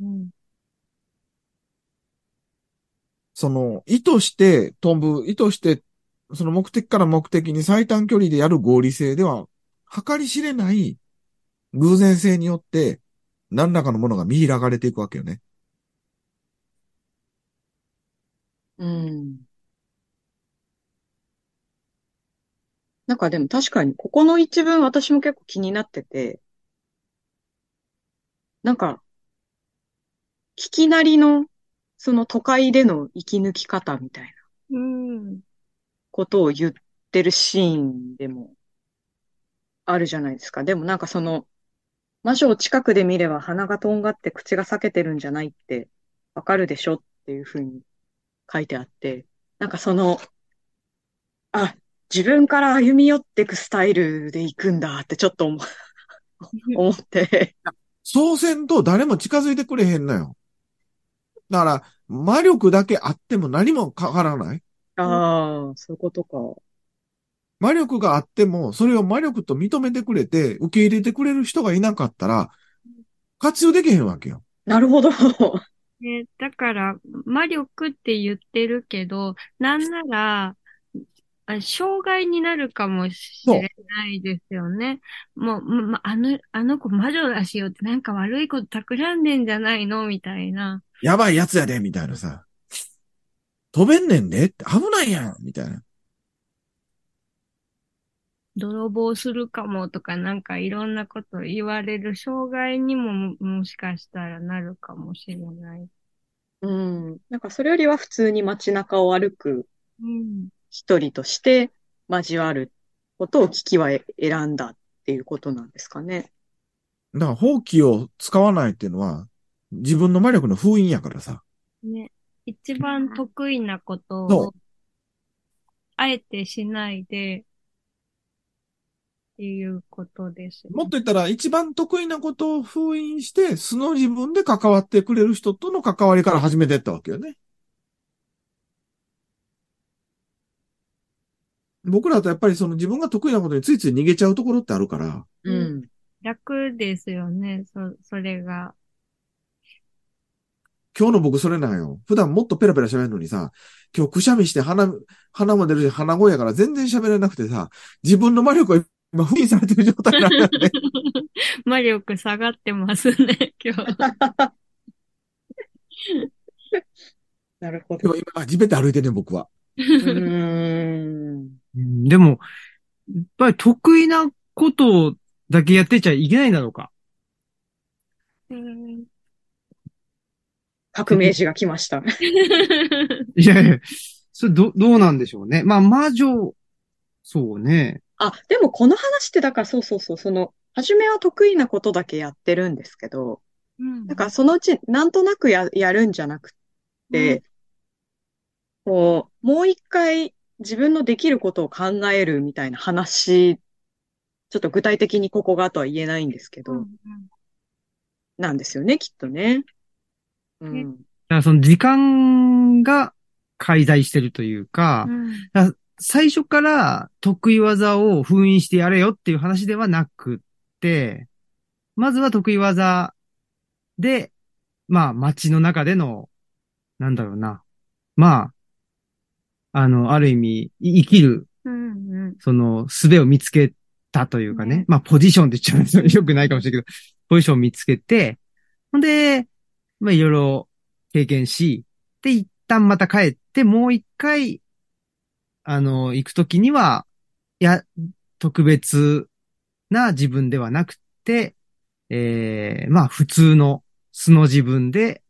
S2: うん。
S4: その、意図して飛ぶ、意図して、その目的から目的に最短距離でやる合理性では、計り知れない偶然性によって、何らかのものが見開かれていくわけよね。
S3: うん。なんかでも確かに、ここの一文私も結構気になってて、なんか、聞きなりの、その都会での生き抜き方みたいな
S2: うん。
S3: ことを言ってるシーンでもあるじゃないですか。でもなんかその、魔女を近くで見れば鼻がとんがって口が裂けてるんじゃないってわかるでしょっていうふうに書いてあって、なんかその、あ、自分から歩み寄っていくスタイルで行くんだってちょっと思 思って、
S4: そうせんと誰も近づいてくれへんのよ。だから、魔力だけあっても何も変わらない。
S3: ああ、そういうことか。
S4: 魔力があっても、それを魔力と認めてくれて、受け入れてくれる人がいなかったら、活用できへんわけよ。
S3: なるほど。
S2: ね、だから、魔力って言ってるけど、なんなら、あ障害になるかもしれないですよね。もう、ま、あの、あの子魔女だしよってなんか悪いこと企んでんじゃないの？みたいな。
S4: やばいやつやで、みたいなさ。飛べんねんで？って危ないやんみたいな。
S2: 泥棒するかもとかなんかいろんなこと言われる障害にもももしかしたらなるかもしれない。
S3: うん。なんかそれよりは普通に街中を歩く
S2: うん。
S3: 一人として交わることを聞きは選んだっていうことなんですかね。
S4: だから、放棄を使わないっていうのは、自分の魔力の封印やからさ。
S2: ね。一番得意なこと
S4: そ
S2: を、あえてしないで、っていうことですよね。
S4: もっと言ったら、一番得意なことを封印して、素の自分で関わってくれる人との関わりから始めていったわけよね。僕らだとやっぱりその自分が得意なことについつい逃げちゃうところってあるから、
S2: うん
S3: うん。
S2: 楽ですよね、そ、それが。
S4: 今日の僕それなんよ。普段もっとペラペラ喋るのにさ、今日くしゃみして鼻、鼻も出るし鼻声やから全然喋れなくてさ、自分の魔力が今封印されてる状態なんだよね。
S2: 魔力下がってますね、今日。
S3: なるほど。
S4: でも今、地べた歩いてんねん僕は。
S3: うーん。
S1: うんでも、やっぱり得意なことだけやってちゃいけないんだろうか？
S2: うん
S3: 革命児が来ました。
S1: いやいや、それど、どうなんでしょうね。まあ、魔女、そうね。
S3: あ、でもこの話ってだからそうそうそう、その、初めは得意なことだけやってるんですけど、
S2: うん
S3: なんかそのうちなんとなくや、やるんじゃなくて、こう、もう一回自分のできることを考えるみたいな話、ちょっと具体的にここがとは言えないんですけど、
S2: うん
S3: なんですよね、きっとね。う
S2: ね
S3: ん。
S1: だからその時間が介在してるというか、
S2: うん
S1: 最初から得意技を封印してやれよっていう話ではなくって、まずは得意技で、まあ街の中での、なんだろうな。まあ、あの、ある意味、い生きる、
S2: うんうん。
S1: その、術を見つけたというかね。
S2: ね
S1: まあ、ポジションって言っちゃうとよくないかもしれないけど、ポジションを見つけて、ほんで、まあ、いろいろ経験し、で、一旦また帰って、もう一回、あの、行くときには、いや、特別な自分ではなくて、ええまあ、普通の素の自分で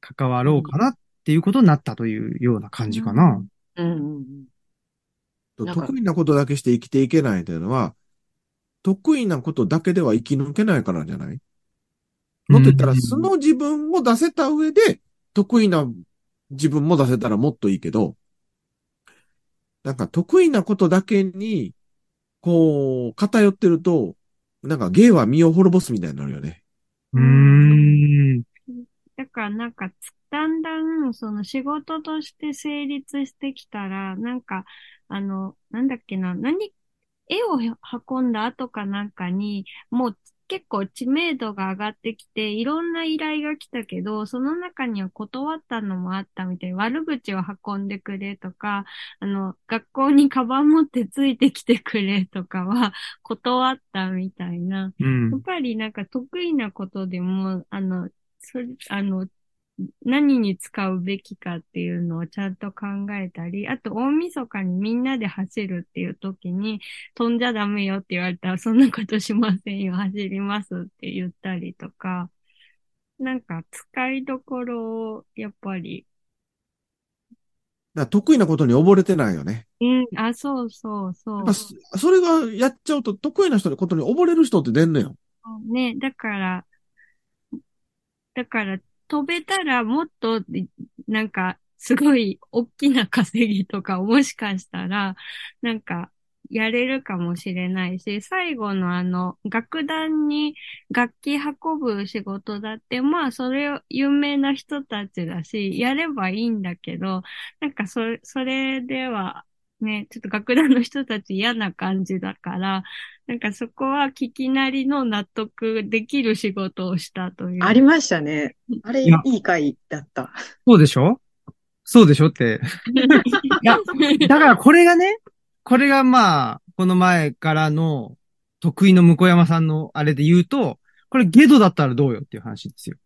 S1: 関わろうかなっていうことになったというような感じかな。
S3: うんうんうん。なんか
S4: 得意なことだけして生きていけないというのは、得意なことだけでは生き抜けないからじゃない？もっと言ったら、
S1: うん
S4: 素の自分を出せた上で、得意な自分も出せたらもっといいけど、なんか得意なことだけに、こう、偏ってると、なんか芸は身を滅ぼすみたいになるよね。
S1: うーん。
S2: だからなんか、だんだん、その仕事として成立してきたら、なんか、あの、なんだっけな、何、絵を運んだ後かなんかに、もう結構知名度が上がってきて、いろんな依頼が来たけど、その中には断ったのもあったみたい。悪口を運んでくれとか、あの、学校にカバン持ってついてきてくれとかは断ったみたいな。
S1: うん
S2: やっ。ぱりなんか得意なことでも、あの、それ、あの、何に使うべきかっていうのをちゃんと考えたり、あと大晦日にみんなで走るっていう時に飛んじゃダメよって言われたらそんなことしませんよ、走りますって言ったりとか、なんか使いどころをやっぱり、
S4: だ得意なことに溺れてないよね。
S2: うん、あ、そうそうそう。
S4: それがやっちゃうと得意な人のことに溺れる人って出んのよ。
S2: ね、だから、だから、飛べたらもっと、なんか、すごい大きな稼ぎとかもしかしたら、なんか、やれるかもしれないし、最後のあの、楽団に楽器運ぶ仕事だって、まあ、それを、有名な人たちだし、やればいいんだけど、なんかそ、それでは、ね、ちょっと楽団の人たち嫌な感じだから、なんかそこは聞きなりの納得できる仕事をしたという。
S3: ありましたね。あれ、
S1: い
S3: い回だった。
S1: そうでしょ？そうでしょって。いや、だからこれがね、これがまあ、この前からの得意の向山さんのあれで言うと、これゲドだったらどうよっていう話ですよ。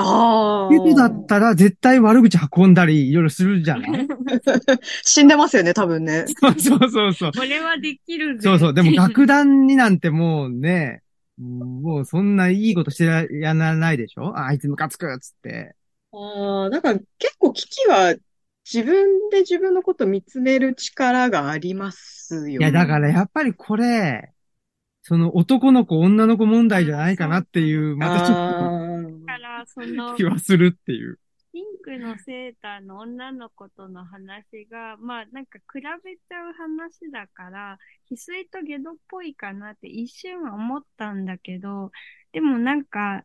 S3: ああ。
S1: ゲドだったら絶対悪口運んだりいろいろするじゃない？
S3: 死んでますよね、多分ね。
S1: そうそうそうそう。
S2: これはできるぜ。
S1: そうそう。でも楽団になんてもうね、もうそんないいことしてややらないでしょ？ああいつムカつくっつって。
S3: ああ、だから結構危機は自分で自分のこと見つめる力がありますよね。
S1: いや、だからやっぱりこれ、その男の子、女の子問題じゃないかなっていう、またちょっ
S3: あ
S2: だから、その
S1: と、気はするっていう。
S2: ピンクのセーターの女の子との話が、まあなんか比べちゃう話だから、翡翠とゲドっぽいかなって一瞬は思ったんだけど、でもなんか、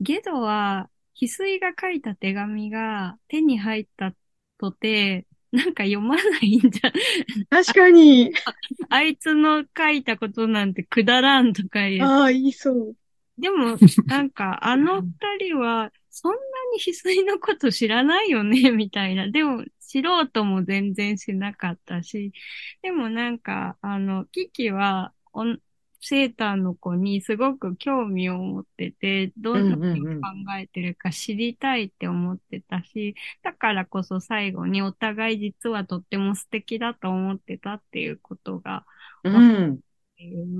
S2: ゲドは、翡翠が書いた手紙が手に入ったとて、なんか読まないんじゃ、
S3: 確かに。
S2: あいつの書いたことなんてくだらんとか言う。
S3: ああ、言いそう。
S2: でも、なんか、あの二人は、そんなに翡翠のこと知らないよね、みたいな。でも、素人も全然しなかったし、でもなんか、あの、キキは、セーターの子にすごく興味を持ってて、どんなふうに考えてるか知りたいって思ってたし、だからこそ最後にお互い実はとっても素敵だと思ってたっていうことが、
S3: うん。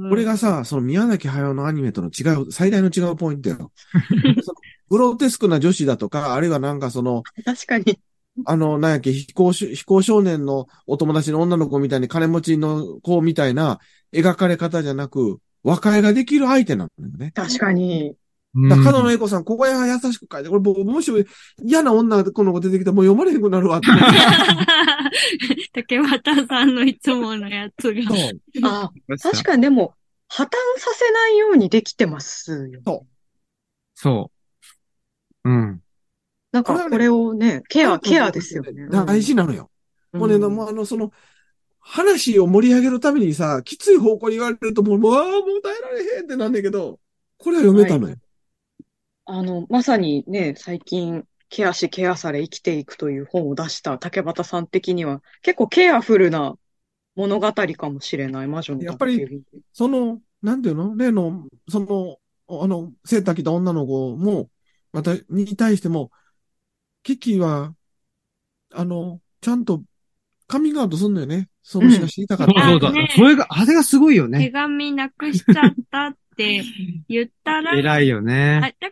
S4: これがさ、その宮崎駿のアニメとの違う、最大の違うポイントよ。グロテスクな女子だとか、あるいはなんかその、
S3: 確かに。
S4: あの、なんやっけ、非行し、非行少年のお友達の女の子みたいに金持ちの子みたいな描かれ方じゃなく、和解ができる相手なのよね。
S3: 確かに。
S4: だから角野栄子さん、ここや優しく書いて、これ僕、もし嫌な女の子出てきたらもう読まれへんくなるわって。
S2: 竹俣さんのいつものやつが。
S4: そう。
S3: ああ、確かにでも、破綻させないようにできてますよ。
S1: そう。うん。
S3: なんかこれをね、ケア、ケアですよね。
S4: 大事なのよ。
S3: うん。
S4: もうね、もうあの、その、話を盛り上げるためにさ、きつい方向に言われるともう、もう、もう耐えられへんってなんだけど、これは読めたのよ。
S3: あの、まさにね、最近、ケアしケアされ生きていくという本を出した竹端さん的には、結構ケアフルな物語かもしれない、魔女の
S4: やっぱりその、なんていうの例の、その、あの、セーター着た女の子も、また、に対しても、キキは、あの、ちゃんと、カミングアウトすんのよね。その人が知りたかった。
S1: そうそうだ
S2: あね。
S1: それが、あれがすごいよ
S2: 手
S1: ね。
S2: 紙なくしちゃったって言ったら、
S1: 偉いよ
S2: あ
S1: ね。
S2: だ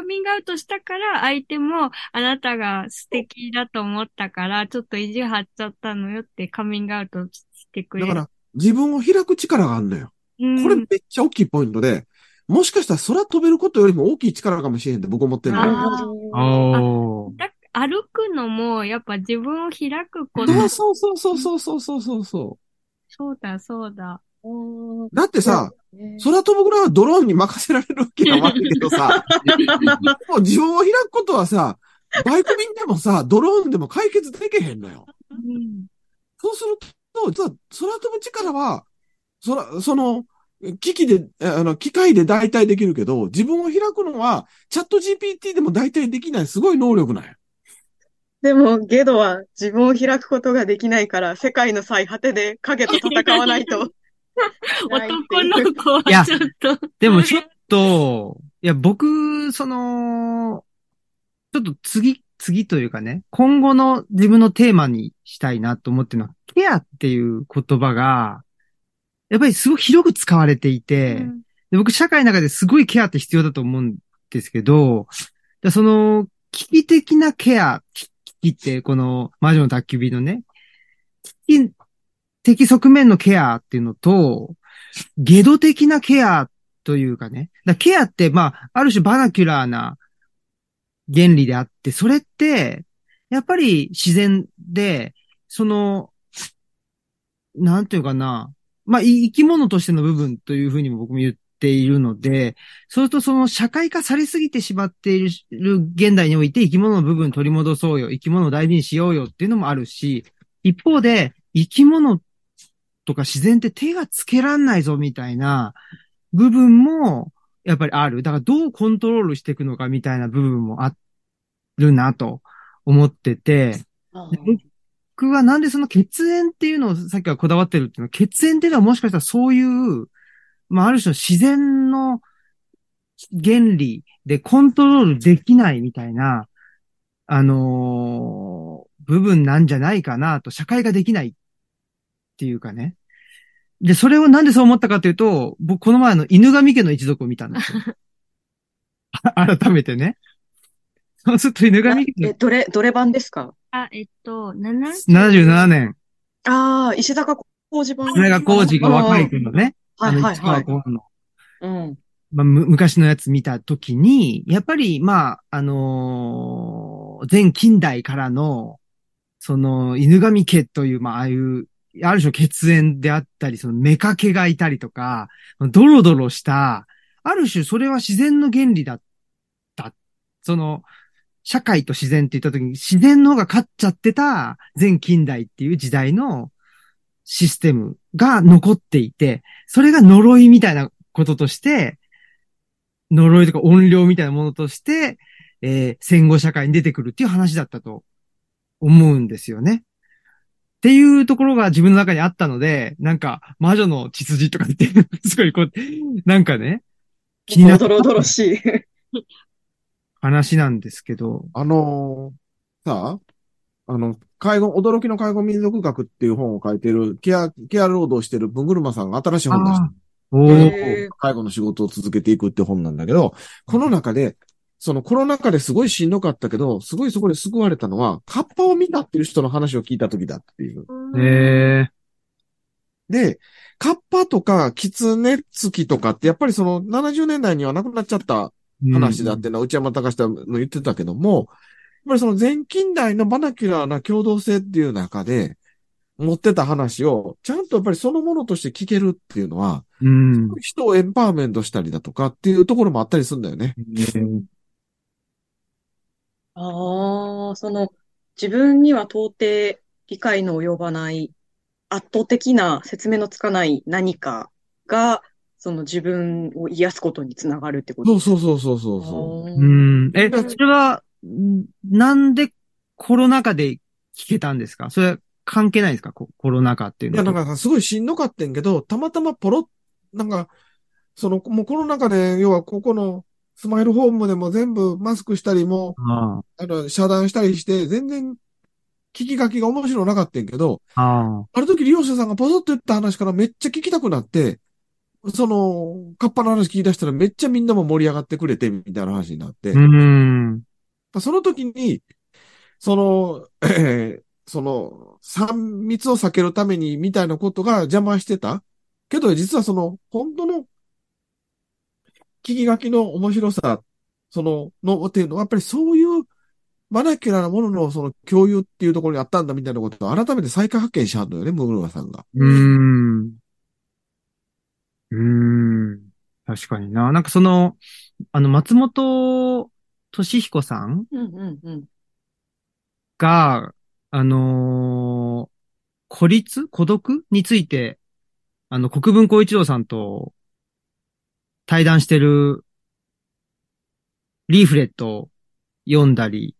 S2: カミングアウトしたから、相手もあなたが素敵だと思ったから、ちょっと意地張っちゃったのよってカミングアウトしてくれる。
S4: だから、自分を開く力があるのよ。
S2: うん、
S4: これめっちゃ大きいポイントで、もしかしたら空飛べることよりも大きい力かもしれへんって僕思ってるのよ。
S2: 歩くのも、やっぱ自分を開くこと。
S4: そうそうそうそうそうそうそうそ
S2: そうだ、そうだ。
S4: う。だってさ、
S3: ね
S4: 空飛ぶぐらいはドローンに任せられるわけや悪いけどさ、もう自分を開くことはさ、バイク便でもさ、ドローンでも解決できへんのよ。
S2: うん。
S4: そうすると、実は空飛ぶ力は、空、その、機器で、あの、機械で代替できるけど、自分を開くのは、チャット GPT でも代替できないすごい能力なんや。
S3: でも、ゲドは自分を開くことができないから、世界の最果てで影と戦わないと。
S2: 男の子はい
S1: や
S2: ちょっと。
S1: でもちょっと、いや、僕、その、ちょっと次、次というかね、今後の自分のテーマにしたいなと思ってるのは、ケアっていう言葉が、やっぱりすごく広く使われていて、
S2: うん
S1: で僕、社会の中ですごいケアって必要だと思うんですけど、でその、危機的なケア、危機って、この魔女の宅急便のね、危機的側面のケアっていうのと、ゲド的なケアというかね、だケアって、まあ、ある種バナキュラーな原理であって、それって、やっぱり自然で、その、なんていうかな、まあ、生き物としての部分というふうにも僕も言っているので、それとその社会化されすぎてしまっている現代において生き物の部分取り戻そうよ、生き物を大事にしようよっていうのもあるし、一方で生き物とか自然って手がつけらんないぞみたいな部分もやっぱりある。だからどうコントロールしていくのかみたいな部分もあるなと思ってて、僕はなんでその血縁っていうのをさっきはこだわってるっていうのは、血縁っていうのはもしかしたらそういう、まあある種の自然の原理でコントロールできないみたいな、あのー部分なんじゃないかなと、社会ができないっていうかね。で、それをなんでそう思ったかというと、僕この前あの犬神家の一族を見たんですよ。改めてね。そうすると犬神家
S3: え、どれ、どれ版ですか？
S2: あ、えっと、70
S1: 77年、
S3: ああ、石坂浩二版。
S1: それが工事が若い頃のね、あの、市
S3: はいはいはい。
S1: う
S3: ん。
S1: まあ、む昔のやつ見たときに、やっぱり、まあ、あのー前近代からの、その、犬神家という、まあ、ああいう、ある種血縁であったり、その、妾がいたりとか、ドロドロした、ある種それは自然の原理だった。その、社会と自然って言ったときに、自然の方が勝っちゃってた前近代っていう時代のシステムが残っていて、それが呪いみたいなこととして、呪いとか音量みたいなものとして、えー戦後社会に出てくるっていう話だったと思うんですよね。っていうところが自分の中にあったので、なんか、魔女の血筋とかって、すごいこう、なんかね、気になった
S3: おどろおどろしい。
S1: 話なんですけど、
S4: あのーさあ、あの、介護、驚きの介護民族学っていう本を書いてる、ケア、ケア労働してる文車さんが新しい本出した。介護の仕事を続けていくって本なんだけど、この中で、そのコロナ禍ですごいしんどかったけど、すごいそこで救われたのは、カッパを見たっていう人の話を聞いた時だっていう。
S1: え
S4: で、カッパとかキツネツキとかってやっぱりその70年代にはなくなっちゃった
S1: ー、
S4: 話だっていうのは内山隆さんの言ってたけども、やっぱりその前近代のバナキュラーな共同性っていう中で持ってた話をちゃんとやっぱりそのものとして聞けるっていうのは、
S1: うん。
S4: 人をエンパワーメントしたりだとかっていうところもあったりするんだよね。
S1: うん
S3: ああ、その、自分には到底理解の及ばない、圧倒的な説明のつかない何かが、その自分を癒すことにつながるってこと
S4: そうそうそうそうそうそう。
S1: うん。え、それは、んなんでコロナ禍で聞けたんですか？それは関係ないですか？ココロナ禍っていう
S4: いや、
S1: のと。
S4: なんかさ、すごいしんどかってんけど、たまたまポロッ、なんか、その、もうコロナ禍で、要はここのスマイルホームでも全部マスクしたりも、
S1: あ
S4: あの、遮断したりして、全然、聞き書きが面白なかったんけど、
S1: あ。ああ。
S4: ある時利用者さんがポソッと言った話からめっちゃ聞きたくなって、その、カッパの話聞き出したらめっちゃみんなも盛り上がってくれて、みたいな話になって、
S1: うーん。
S4: その時に、その、え ーその、三密を避けるためにみたいなことが邪魔してた。けど、実はその、本当の、聞き書きの面白さ、その、の、っていうのは、やっぱりそういう、マナキュラなもののその共有っていうところにあったんだみたいなことを改めて再開発見しはるのよね、ムグルワさんが。
S1: うーん。うーん。確かにな。なんかその、あの、松本俊彦さん
S3: うんうんうん。
S1: が、あのー孤立孤独について、あの、国分光一郎さんと対談してるリーフレットを読んだり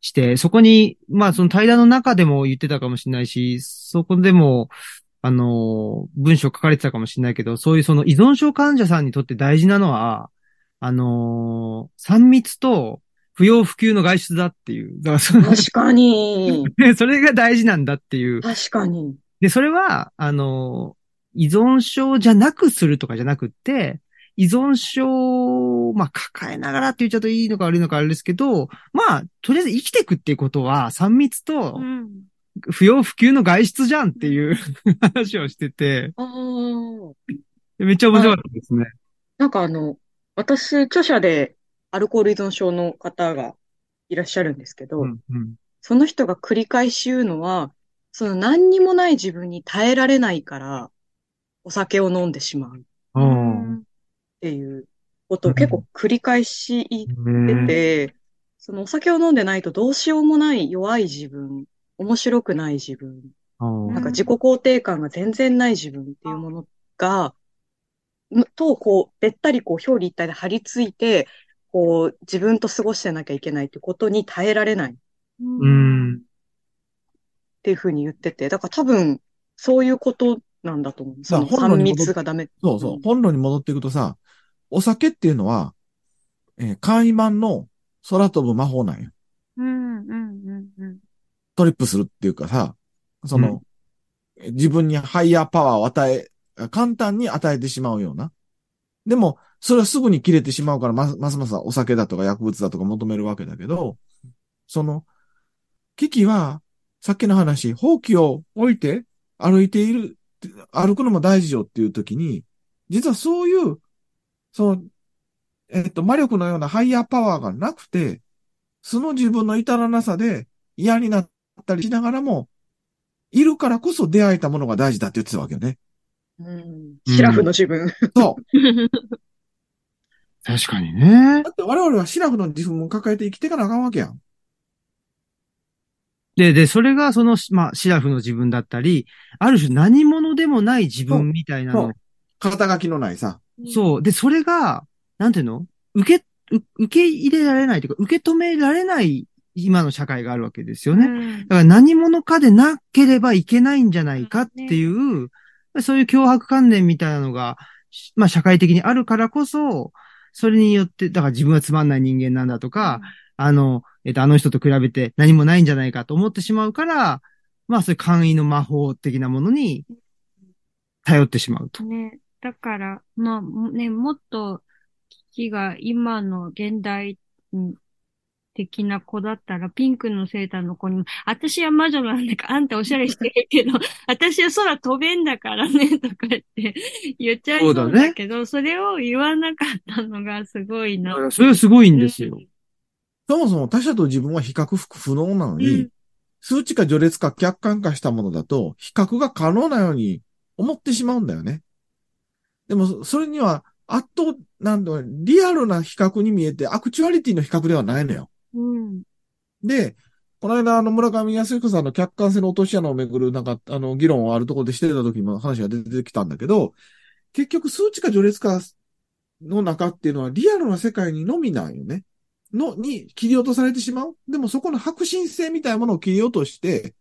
S1: して、そこに、まあその対談の中でも言ってたかもしれないし、そこでも、あのー文章書かれてたかもしれないけど、そういうその依存症患者さんにとって大事なのは、あのー、3密と不要不急の外出だっていう。だか
S3: 確かに。
S1: で それが大事なんだっていう。
S3: 確かに。
S1: で、それは、あの、依存症じゃなくするとかじゃなくって、依存症を、まあ、抱えながらって言っちゃうといいのか悪いのかあれですけど、まあ、とりあえず生きていくっていうことは、3密と
S2: うん。
S1: 不要不急の外出じゃんっていう話をしてて。めっちゃ面白かったですね。
S3: なんかあの、私、著者でアルコール依存症の方がいらっしゃるんですけど、
S1: うん、うん。
S3: その人が繰り返し言うのは、その何にもない自分に耐えられないから、お酒を飲んでしまうっ。ていうことを結構繰り返し言って
S1: ね
S3: て、そのお酒を飲んでないとどうしようもない弱い自分、面白くない自分、なんか自己肯定感が全然ない自分っていうものが、んと、こう、べったりこう表裏一体で張り付いて、こう、自分と過ごしてなきゃいけないってことに耐えられないっ
S1: うん。
S3: ていうふうに言ってて、だから多分、そういうことなんだと思う。その
S4: まあ本能
S3: 3
S4: に戻っ
S3: 密がダメ。
S4: そうそうう。本論に戻っていくとさ、お酒っていうのは、えー、簡易版の空飛ぶ魔法なんよ。
S2: うん、うん、うん、うん。
S4: トリップするっていうかさ、その、自分にハイヤーパワーを与え、簡単に与えてしまうような。でも、それはすぐに切れてしまうから、ますますますお酒だとか薬物だとか求めるわけだけど、その、危機は、さっきの話、放棄を置いて歩いている、歩くのも大事よっていう時に、実はそういう、その、えっと、魔力のようなハイヤーパワーがなくて、その自分の至らなさで嫌になったりしながらも、いるからこそ出会えたものが大事だって言ってたわけよね。
S3: うん。シラフの自分。
S4: そう。
S1: 確かにね。
S4: だって我々はシラフの自分を抱えて生きていかなあかんわけやん。
S1: で、で、それがその、まあ、シラフの自分だったり、ある種何者でもない自分みたいなの
S4: そう。肩書きのないさ。
S1: そう。で、それが、なんていうの？受け、う受け入れられないというか、受け止められない今の社会があるわけですよね。
S2: ね
S1: だから何者かでなければいけないんじゃないかっていう、そういう脅迫観念みたいなのが、しまあ社会的にあるからこそ、それによって、だから自分はつまんない人間なんだとか、あの、えっと、あの人と比べて何もないんじゃないかと思ってしまうから、まあそういう簡易の魔法的なものに頼ってしまうと。
S2: ね。だから、まあ、もね、もっと、危機が今の現代的な子だったら、ピンクのセーターの子にも、私は魔女なんだから、あんたおしゃれしてるけど、私は空飛べんだからね、とか言って言っちゃいそう
S1: だ
S2: けど、それを言わなかったのがすごいな。
S1: それはすごいんですよ。
S4: そもそも他者と自分は比較不能なのに、
S2: うん
S4: 数値か序列か客観化したものだと、比較が可能なように思ってしまうんだよね。でも、それには圧倒、なんだリアルな比較に見えて、アクチュアリティの比較ではないのよ。
S2: うん。
S4: で、この間、あの、村上康彦さんの客観性の落とし穴をめぐる、なんか、あの、議論をあるところでしてた時も話が出てきたんだけど、結局、数値か序列かの中っていうのは、リアルな世界にのみなんよね。の、に切り落とされてしまう。でもそこの迫真性みたいなものを切り落として、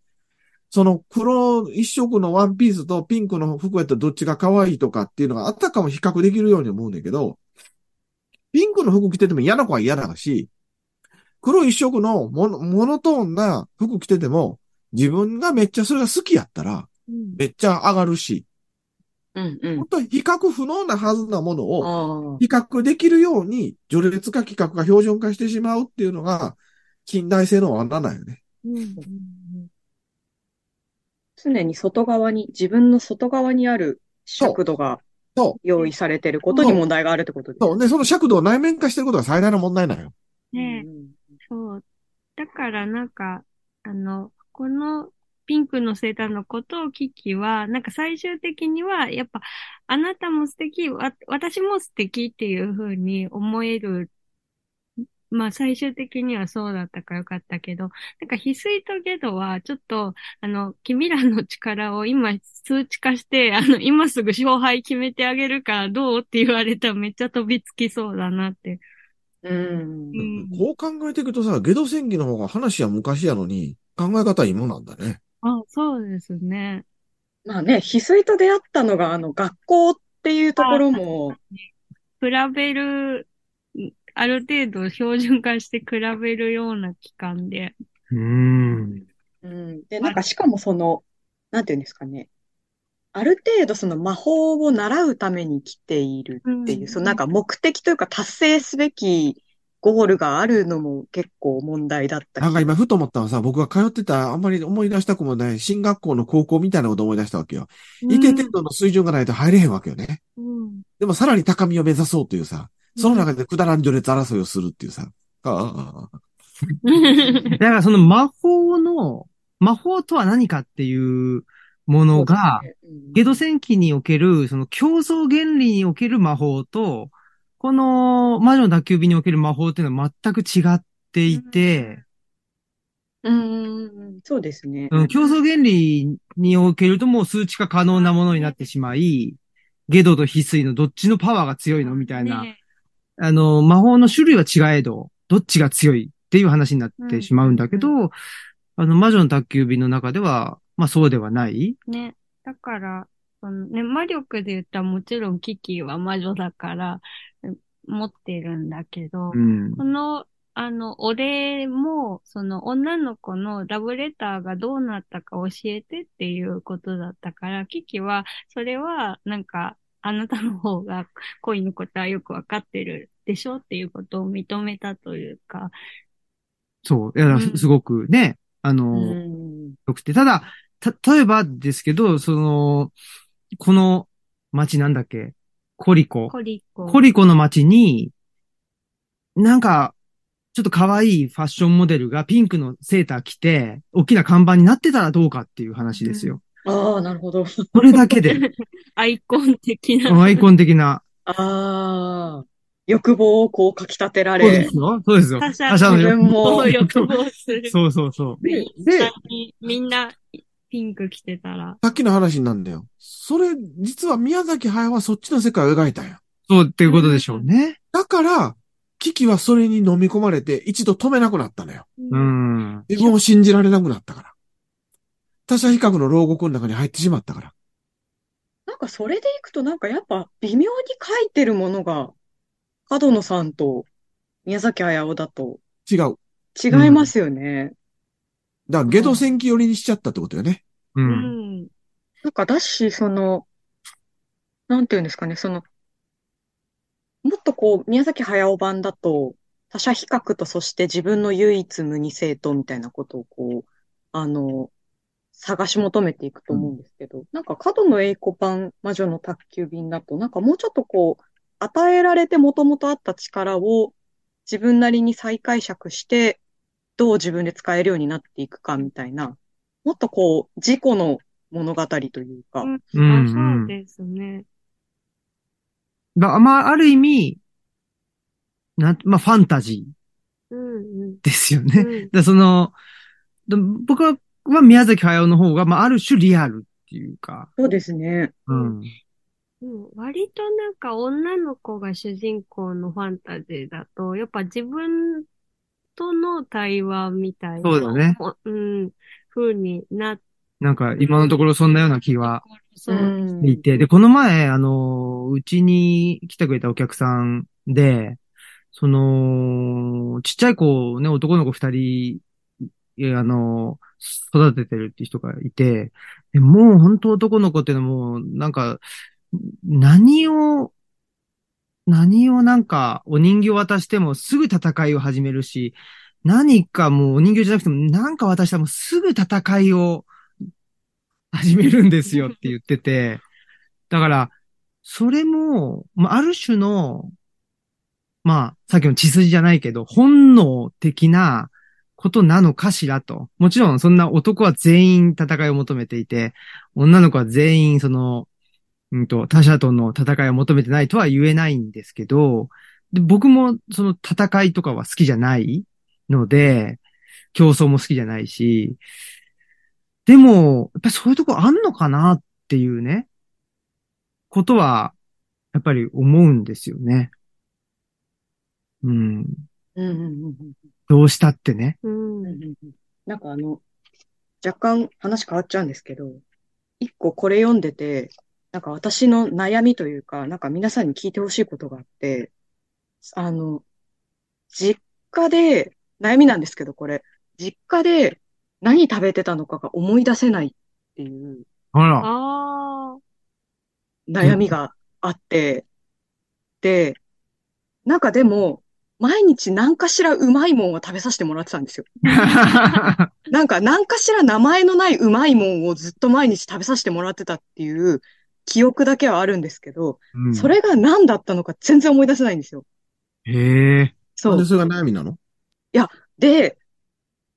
S4: その黒一色のワンピースとピンクの服やったらどっちが可愛いとかっていうのがあったかも比較できるように思うんだけど、ピンクの服着てても嫌な子は嫌だし、黒一色のモノモノトーンな服着てても、自分がめっちゃそれが好きやったら、
S2: うん
S4: めっちゃ上がるし、
S3: うんうん
S4: 本。当に比較不能なはずなものを。比較できるように、序列化規格が標準化してしまうっていうのが、近代性の罠なんよね。
S2: うんうん
S3: 常に外側に、自分の外側にある尺度が
S4: そ
S3: 用意されてることに問題があるってことです。
S4: そう。で、その尺度を内面化してることが最大の問題なのよ。
S2: ねえ
S3: うん
S2: そう。だからなんか、あの、このピンクのセーターのことをキキは、なんか最終的には、やっぱ、あなたも素敵、わ、私も素敵っていう風に思える。まあ最終的にはそうだったからよかったけど、なんか翡翠とゲドはちょっと、あの、君らの力を今数値化して、あの、今すぐ勝敗決めてあげるからどうって言われたらめっちゃ飛びつきそうだなって。
S3: うん
S2: う。ん。
S4: こう考えていくとさ、ゲド戦記の方が話は昔やのに、考え方は今なんだね。
S2: あ、そうですね。
S3: まあね、翡翠と出会ったのが、あの、学校っていうところも、
S2: 比べる、ある程度標準化して比べるような期間で。
S1: うーん。
S3: うん。で、なんかしかもその、なんていうんですかね。ある程度その魔法を習うために来ているっていう、
S2: うん
S3: そのなんか目的というか達成すべきゴールがあるのも結構問題だった
S4: なんか今ふと思ったのはさ、僕が通ってた、あんまり思い出したくもない、進学校の高校みたいなことを思い出したわけよ。一定程度の水準がないと入れへんわけよね。
S2: うん。
S4: でもさらに高みを目指そうというさ、その中でくだらん序列争いをするっていうさ。ああああ
S1: だからその魔法の、魔法とは何かっていうものが、ゲド戦記における、その競争原理における魔法と、この魔女の宅急便における魔法っていうのは全く違っていて、
S3: うんそうですね。
S1: うん競争原理におけるともう数値化可能なものになってしまい、ゲドと翡翠のどっちのパワーが強いのみたいな、
S2: ね
S1: あの、魔法の種類は違えど、どっちが強いっていう話になってしまうんだけど、
S2: う
S1: あの、魔女の宅急便の中では、まあそうではない。
S2: ね。だから、そのね、魔力で言ったらもちろんキキは魔女だから、うん持ってるんだけど、
S1: うん
S2: こ。の、あの、お礼も、その女の子のラブレターがどうなったか教えてっていうことだったから、キキは、それは、なんか、あなたの方が恋のことはよくわかってるでしょっていうことを認めたというか、
S1: そう。いや、
S2: うん
S1: すごくね、あの、
S3: うん
S1: よくて。ただ、た、例えばですけど、その、この街なんだっけコリコ。
S2: コリコ。
S1: コリコの街に、なんか、ちょっと可愛いファッションモデルがピンクのセーター着て、大きな看板になってたらどうかっていう話ですよ。
S3: ああ、なるほど。
S1: それだけで、
S2: アイコン的な。
S1: アイコン的な。
S3: ああ、欲望をこうかき立てられ
S1: そうです。よ。そうですよ。
S2: 他者
S1: の欲
S3: も
S2: を欲望する。
S1: そうそうそう。
S4: で、
S2: みんなピンク着てたら。
S4: さっきの話なんだよ。それ、実は宮崎駿はそっちの世界を描いたんよ。
S1: そうっていうことでしょうね。
S4: だから、キキはそれに飲み込まれて一度止めなくなったのよ。
S1: う。ん。
S4: 自分を信じられなくなったから。他者比較の牢獄の中に入ってしまったから。
S3: なんかそれでいくとなんかやっぱ微妙に書いてるものが、角野さんと宮崎駿だと
S4: 違う。
S3: 違いますよね。
S4: だから、ゲド戦記寄りにしちゃったってことよね。
S1: う。
S2: うんん。
S3: なんかだし、その、なんていうんですかね、その、もっとこう、宮崎駿版だと、他者比較とそして自分の唯一無二性とみたいなことをこう、あの、探し求めていくと思うんですけど、なんか角野栄子版魔女の宅急便だと、なんかもうちょっとこう、与えられて元々あった力を自分なりに再解釈して、どう自分で使えるようになっていくかみたいな、もっとこう、自己の物語というか、
S2: うん
S1: うん
S2: あ、そうですね。
S1: だまあ、ある意味、なん、まあ、ファンタジ
S2: うんうん
S1: ーですよ
S2: う
S1: ね。
S2: ん。
S1: でその、で僕は、は宮崎駿の方が、まあ、ある種リアルっていうか、
S3: そうですね。
S1: うん。
S2: うん割となんか女の子が主人公のファンタジーだと、やっぱ自分との対話みたいな。
S1: そうだね。
S2: うん。風になって。
S1: なんか、今のところそんなような気は
S2: そう。
S3: ん
S1: いて、で、この前、あの、うちに来てくれたお客さんで、その、ちっちゃい子ね、男の子二人、いやあの、育ててるっていう人がいて、でもう本当男の子っていうのはもう、なんか、何を、何をなんか、お人形渡してもすぐ戦いを始めるし、何かもうお人形じゃなくても、なんか渡したらもうすぐ戦いを始めるんですよって言ってて、だから、それも、まあ、ある種の、まあ、さっきの血筋じゃないけど、本能的なことなのかしらと。もちろん、そんな男は全員戦いを求めていて、女の子は全員、その、うんと、他者との戦いを求めてないとは言えないんですけど、で僕もその戦いとかは好きじゃないので、競争も好きじゃないし、でも、やっぱりそういうとこあんのかなっていうね、ことは、やっぱり思うんですよね。うん。
S3: うんうんうんうん
S1: どうしたってね。
S2: うん
S3: なんかあの、若干話変わっちゃうんですけど、一個これ読んでて、なんか私の悩みというか、なんか皆さんに聞いてほしいことがあって、あの、実家で、悩みなんですけど、これ、実家で何食べてたのかが思い出せないっていう
S1: あら。
S3: 悩みがあって、で、なんかでも、毎日何かしらうまいもんを食べさせてもらってたんですよ。なんか何かしら名前のないうまいもんをずっと毎日食べさせてもらってたっていう記憶だけはあるんですけど、
S1: うん
S3: それが何だったのか全然思い出せないんですよ。
S1: へえ。
S4: なん
S3: そう。
S4: でそれが悩みなの？
S3: で、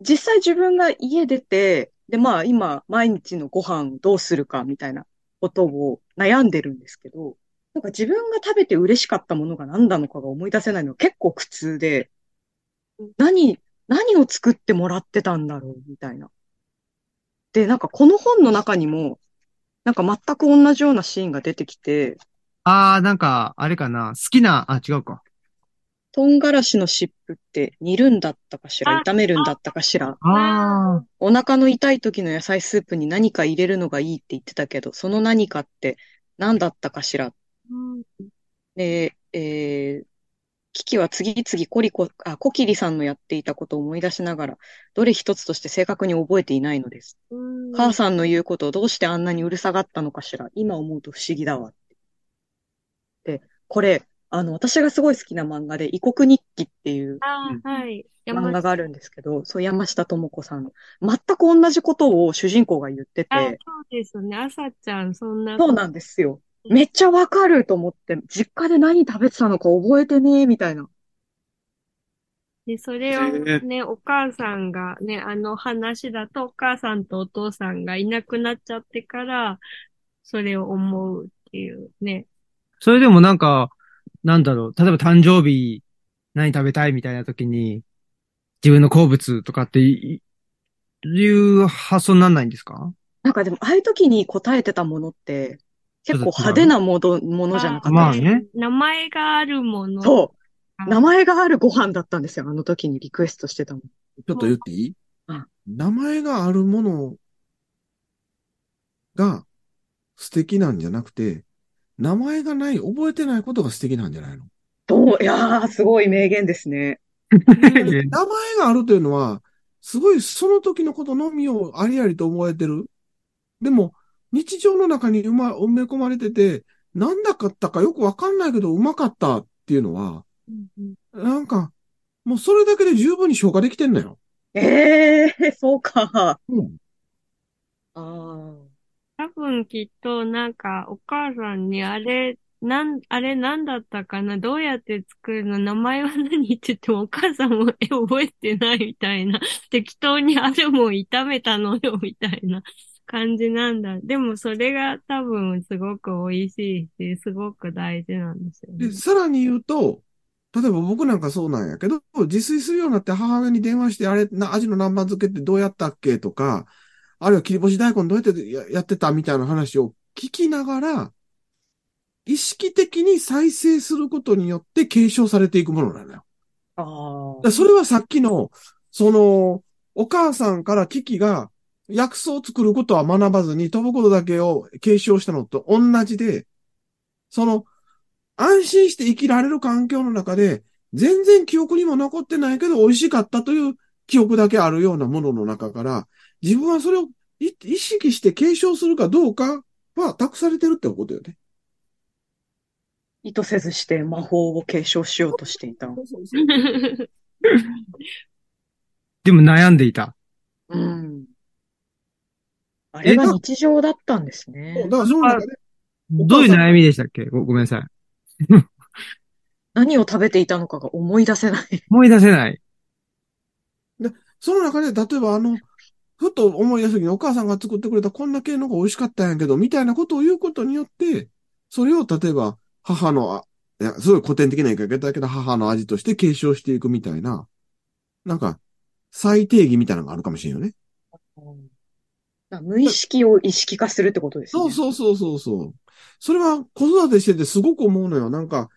S3: 実際自分が家出て、で、まあ今毎日のご飯どうするかみたいなことを悩んでるんですけど、なんか自分が食べて嬉しかったものが何なのかが思い出せないのは結構苦痛で、何、何を作ってもらってたんだろうみたいな。で、なんかこの本の中にも、なんか全く同じようなシーンが出てきて、
S1: ああ、なんか、あれかな。好きな、あ、違うか。
S3: 唐辛子の湿布って煮るんだったかしら
S2: あ
S3: 炒めるんだったかしら
S1: ああ。
S3: お腹の痛い時の野菜スープに何か入れるのがいいって言ってたけど、その何かって何だったかしら。
S2: うん
S3: で、えー、キキは次々コリコ、あ、コキリさんのやっていたことを思い出しながら、どれ一つとして正確に覚えていないのです。
S2: うん
S3: 母さんの言うことをどうしてあんなにうるさがったのかしら。今思うと不思議だわ。で、これ、あの、私がすごい好きな漫画で、異国日記っていう
S2: はい。
S3: 漫画があるんですけど、そう、山下智子さんの。全く同じことを主人公が言って
S2: あ、そう
S3: て、
S2: ですね。朝ちゃん、そんな。
S3: そうなんですよ。めっちゃわかると思って、実家で何食べてたのか覚えてねえ、みたいな。
S2: で、それをね、お母さんがね、あの話だとお母さんとお父さんがいなくなっちゃってから、それを思うっていうね。
S1: それでもなんか、なんだろう。例えば誕生日、何食べたいみたいな時に、自分の好物とかってい、いう発想になんないんですか？
S3: なんかでも、ああいう時に答えてたものって、結構派手なもの、ものじゃなかったです
S1: まあね。
S2: 名前があるもの。
S3: そう。名前があるご飯だったんですよ。あの時にリクエストしてたもん。
S4: ちょっと言っていい？
S3: うん
S4: 名前があるものが素敵なんじゃなくて、名前がない、覚えてないことが素敵なんじゃないの？
S3: どう、いやー、すごい名言ですね。
S4: 名前があるというのは、すごいその時のことのみをありありと思えてる。でも、日常の中にうま、埋め込まれてて、なんだかったかよくわかんないけどうまかったっていうのは、
S2: うんうん
S4: なんか、もうそれだけで十分に消化できてんのよ。
S3: ええー、そうか。
S4: うん。
S3: ああ。
S2: 多分きっとなんかお母さんにあれ、なん、あれなんだったかな？どうやって作るの？名前は何って言ってもお母さんもえ、覚えてないみたいな。適当にあれも炒めたのよみたいな感じなんだ。でもそれが多分すごく美味しいし、すごく大事なんですよね
S4: で、。さらに言うと、例えば僕なんかそうなんやけど、自炊するようになって母親に電話して、あれ、な、味の南蛮漬けってどうやったっけとか、あるいは切り干し大根どうやってややってたみたいな話を聞きながら、意識的に再生することによって継承されていくものなのよ。
S3: あ
S4: だからそれはさっきの、その、お母さんからキキが薬草を作ることは学ばずに飛ぶことだけを継承したのと同じで、その、安心して生きられる環境の中で、全然記憶にも残ってないけど美味しかったという記憶だけあるようなものの中から、自分はそれをい意識して継承するかどうかは託されてるってことよね。
S3: 意図せずして魔法を継承しようとしていた。
S1: でも悩んでいた。
S3: うん。あれが日常だったんですね
S4: だ。からその中で、
S1: どういう悩みでしたっけ？ごごめんなさい。
S3: 何を食べていたのかが思い出せない。
S1: 思い出せない。
S4: その中で、例えばあの、ふと思い出すときにお母さんが作ってくれたこんな系のが美味しかったんやけど、みたいなことを言うことによって、それを例えば母の、あいや、すごい古典的な言い方だけど、母の味として継承していくみたいな、なんか、再定義みたいなのがあるかもしれんよね。
S3: 無意識を意識化するってことですね。
S4: そうそうそうそうそう。それは子育てしててすごく思うのよ。なんか、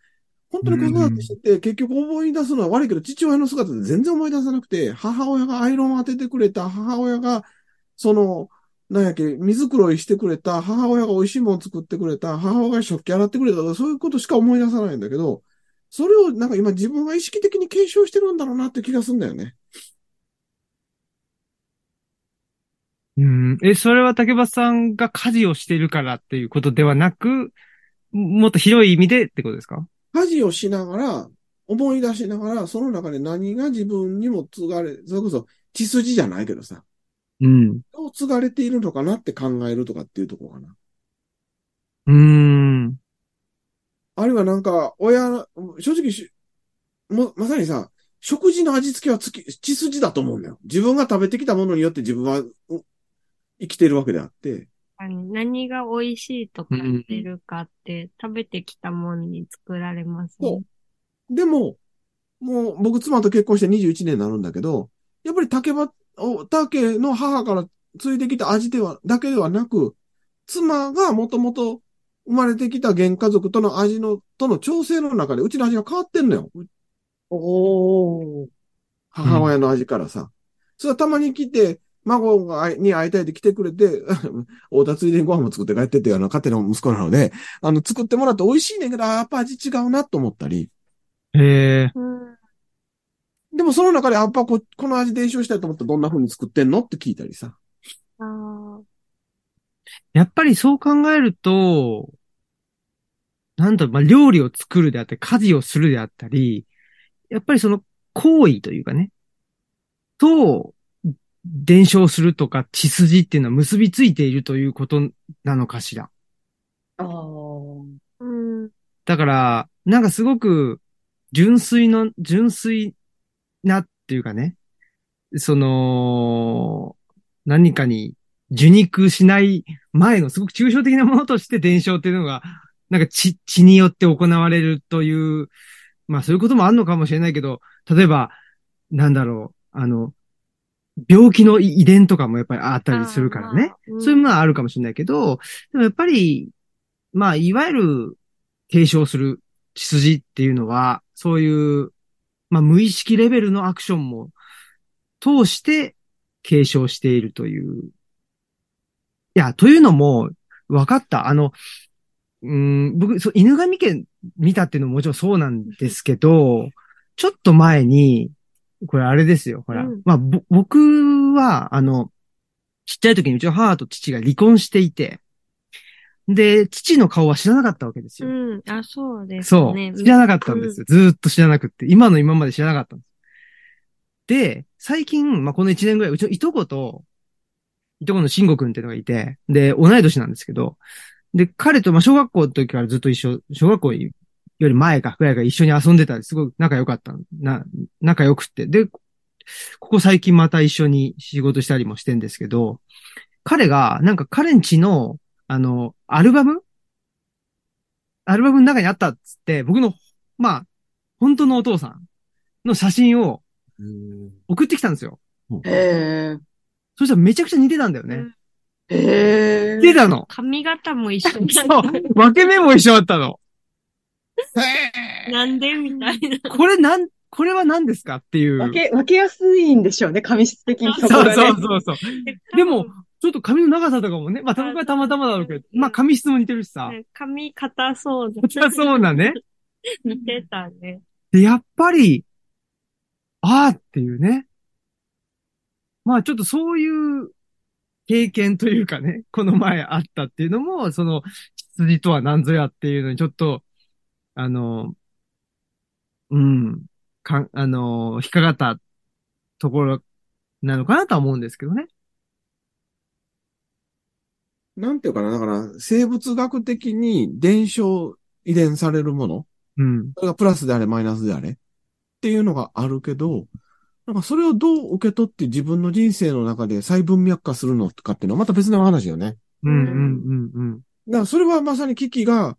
S4: 本当に子育てしてて、結局思い出すのは悪いけど、父親の姿で全然思い出さなくて、母親がアイロンを当ててくれた、母親が、その、なんやっけ、水黒いしてくれた、母親が美味しいもの作ってくれた、母親が食器洗ってくれたとか、そういうことしか思い出さないんだけど、それをなんか今自分が意識的に継承してるんだろうなって気がするんだよね。
S1: うん。え、それは竹橋さんが家事をしているからっていうことではなく、もっと広い意味でってことですか？
S4: 家事をしながら、思い出しながら、その中で何が自分にも継がれ、それこそ血筋じゃないけどさ、
S1: うん。
S4: どう継がれているのかなって考えるとかっていうところかな。
S1: うーん。
S4: あるいはなんか、親、正直し、も、まさにさ、食事の味付けはつき、血筋だと思うんだよ。自分が食べてきたものによって自分は、う生きているわけであって。
S2: 何が美味しいと感じるかって、食べてきたものに作られますね。
S4: そうでも、もう僕妻と結婚して21年になるんだけど、やっぱり竹ば、お竹の母から継いできた味では、だけではなく、妻がもともと生まれてきた原家族との味の、との調整の中で、うちの味が変わってんのよ。
S3: おー。
S4: 母親の味からさ。それはたまに来て、孫が会いに会いたいって来てくれて、大田ついでにご飯も作って帰ってって、あの、家庭の息子なので、あの、作ってもらって美味しいねんけど、あやっぱ味違うなと思ったり。
S1: へえ。
S2: うん
S4: でもその中で、やっぱこ、この味伝承したいと思ったらどんな風に作ってんのって聞いたりさ。
S2: あー
S1: やっぱりそう考えると、なんだろう、まあ、料理を作るであったり、家事をするであったり、やっぱりその行為というかね、と、伝承するとか血筋っていうのは結びついているということなのかしら。
S3: あー。
S2: うん。
S1: だから、なんかすごく純粋の、純粋なっていうかね、その、何かに受肉しない前のすごく抽象的なものとして伝承っていうのが、なんか血、血によって行われるという、まあそういうこともあるのかもしれないけど、例えば、なんだろう、あの、病気の遺伝とかもやっぱりあったりするからね。そういうものはあるかもしれないけど、でもやっぱり、まあ、いわゆる継承する血筋っていうのは、そういう、まあ、無意識レベルのアクションも通して継承しているという。いや、というのも、分かった。あの、うーん、僕、そう、犬神家見たっていうのももちろんそうなんですけど、ちょっと前に、これあれですよ、ほら。
S2: うん
S1: まあ、ぼ僕は、あの、ちっちゃい時にうちの母と父が離婚していて、で、父の顔は知らなかったわけですよ。
S2: うん。あ、そうです
S1: そう。
S2: ね。
S1: 知らなかったんですよ。ずーっと知らなくって。今の今まで知らなかったんです。で、最近、まあ、この1年ぐらい、うちのいとこと、いとこの慎吾くんっていうのがいて、で、同い年なんですけど、で、彼と、まあ、小学校の時からずっと一緒、小学校より前か、ぐらいから一緒に遊んでたり、すごい仲良かった、な、仲良くって。で、ここ最近また一緒に仕事したりもしてんですけど、彼が、なんか彼んちの、あの、アルバム？アルバムの中にあったっつって、僕の、まあ、本当のお父さんの写真を送ってきたんですよ。
S3: へ
S1: そしたらめちゃくちゃ似てたんだよね。
S3: へえ。
S1: 似てたの。
S2: 髪型も一緒に。
S1: そう。分け目も一緒だったの。
S2: なんでみたいな。
S1: これなん、これは何ですかっていう。
S3: 分け、分けやすいんでしょうね、紙質的にそこ
S1: そう。そうそうそう。でも、ちょっと髪の長さとかもね、まあ、たまたまたまだろうけど、まあ、髪質も似てるしさ。
S2: ね髪硬そうだ。
S1: そうなね。
S2: 似てたね。
S1: で、やっぱり、あーっていうね。まあちょっとそういう経験というかね、この前あったっていうのも、その、羊とは何ぞやっていうのにちょっと、あの、うん、かん、あの、引っかかったところなのかなとは思うんですけどね。
S4: なんていうかな、だから、生物学的に伝承遺伝されるもの、
S1: うん。
S4: それがプラスであれ、マイナスであれ、っていうのがあるけど、なんかそれをどう受け取って自分の人生の中で再文脈化するのかっていうのはまた別の話よね。
S1: うん、うん、うん、うん。
S4: だからそれはまさに危機が、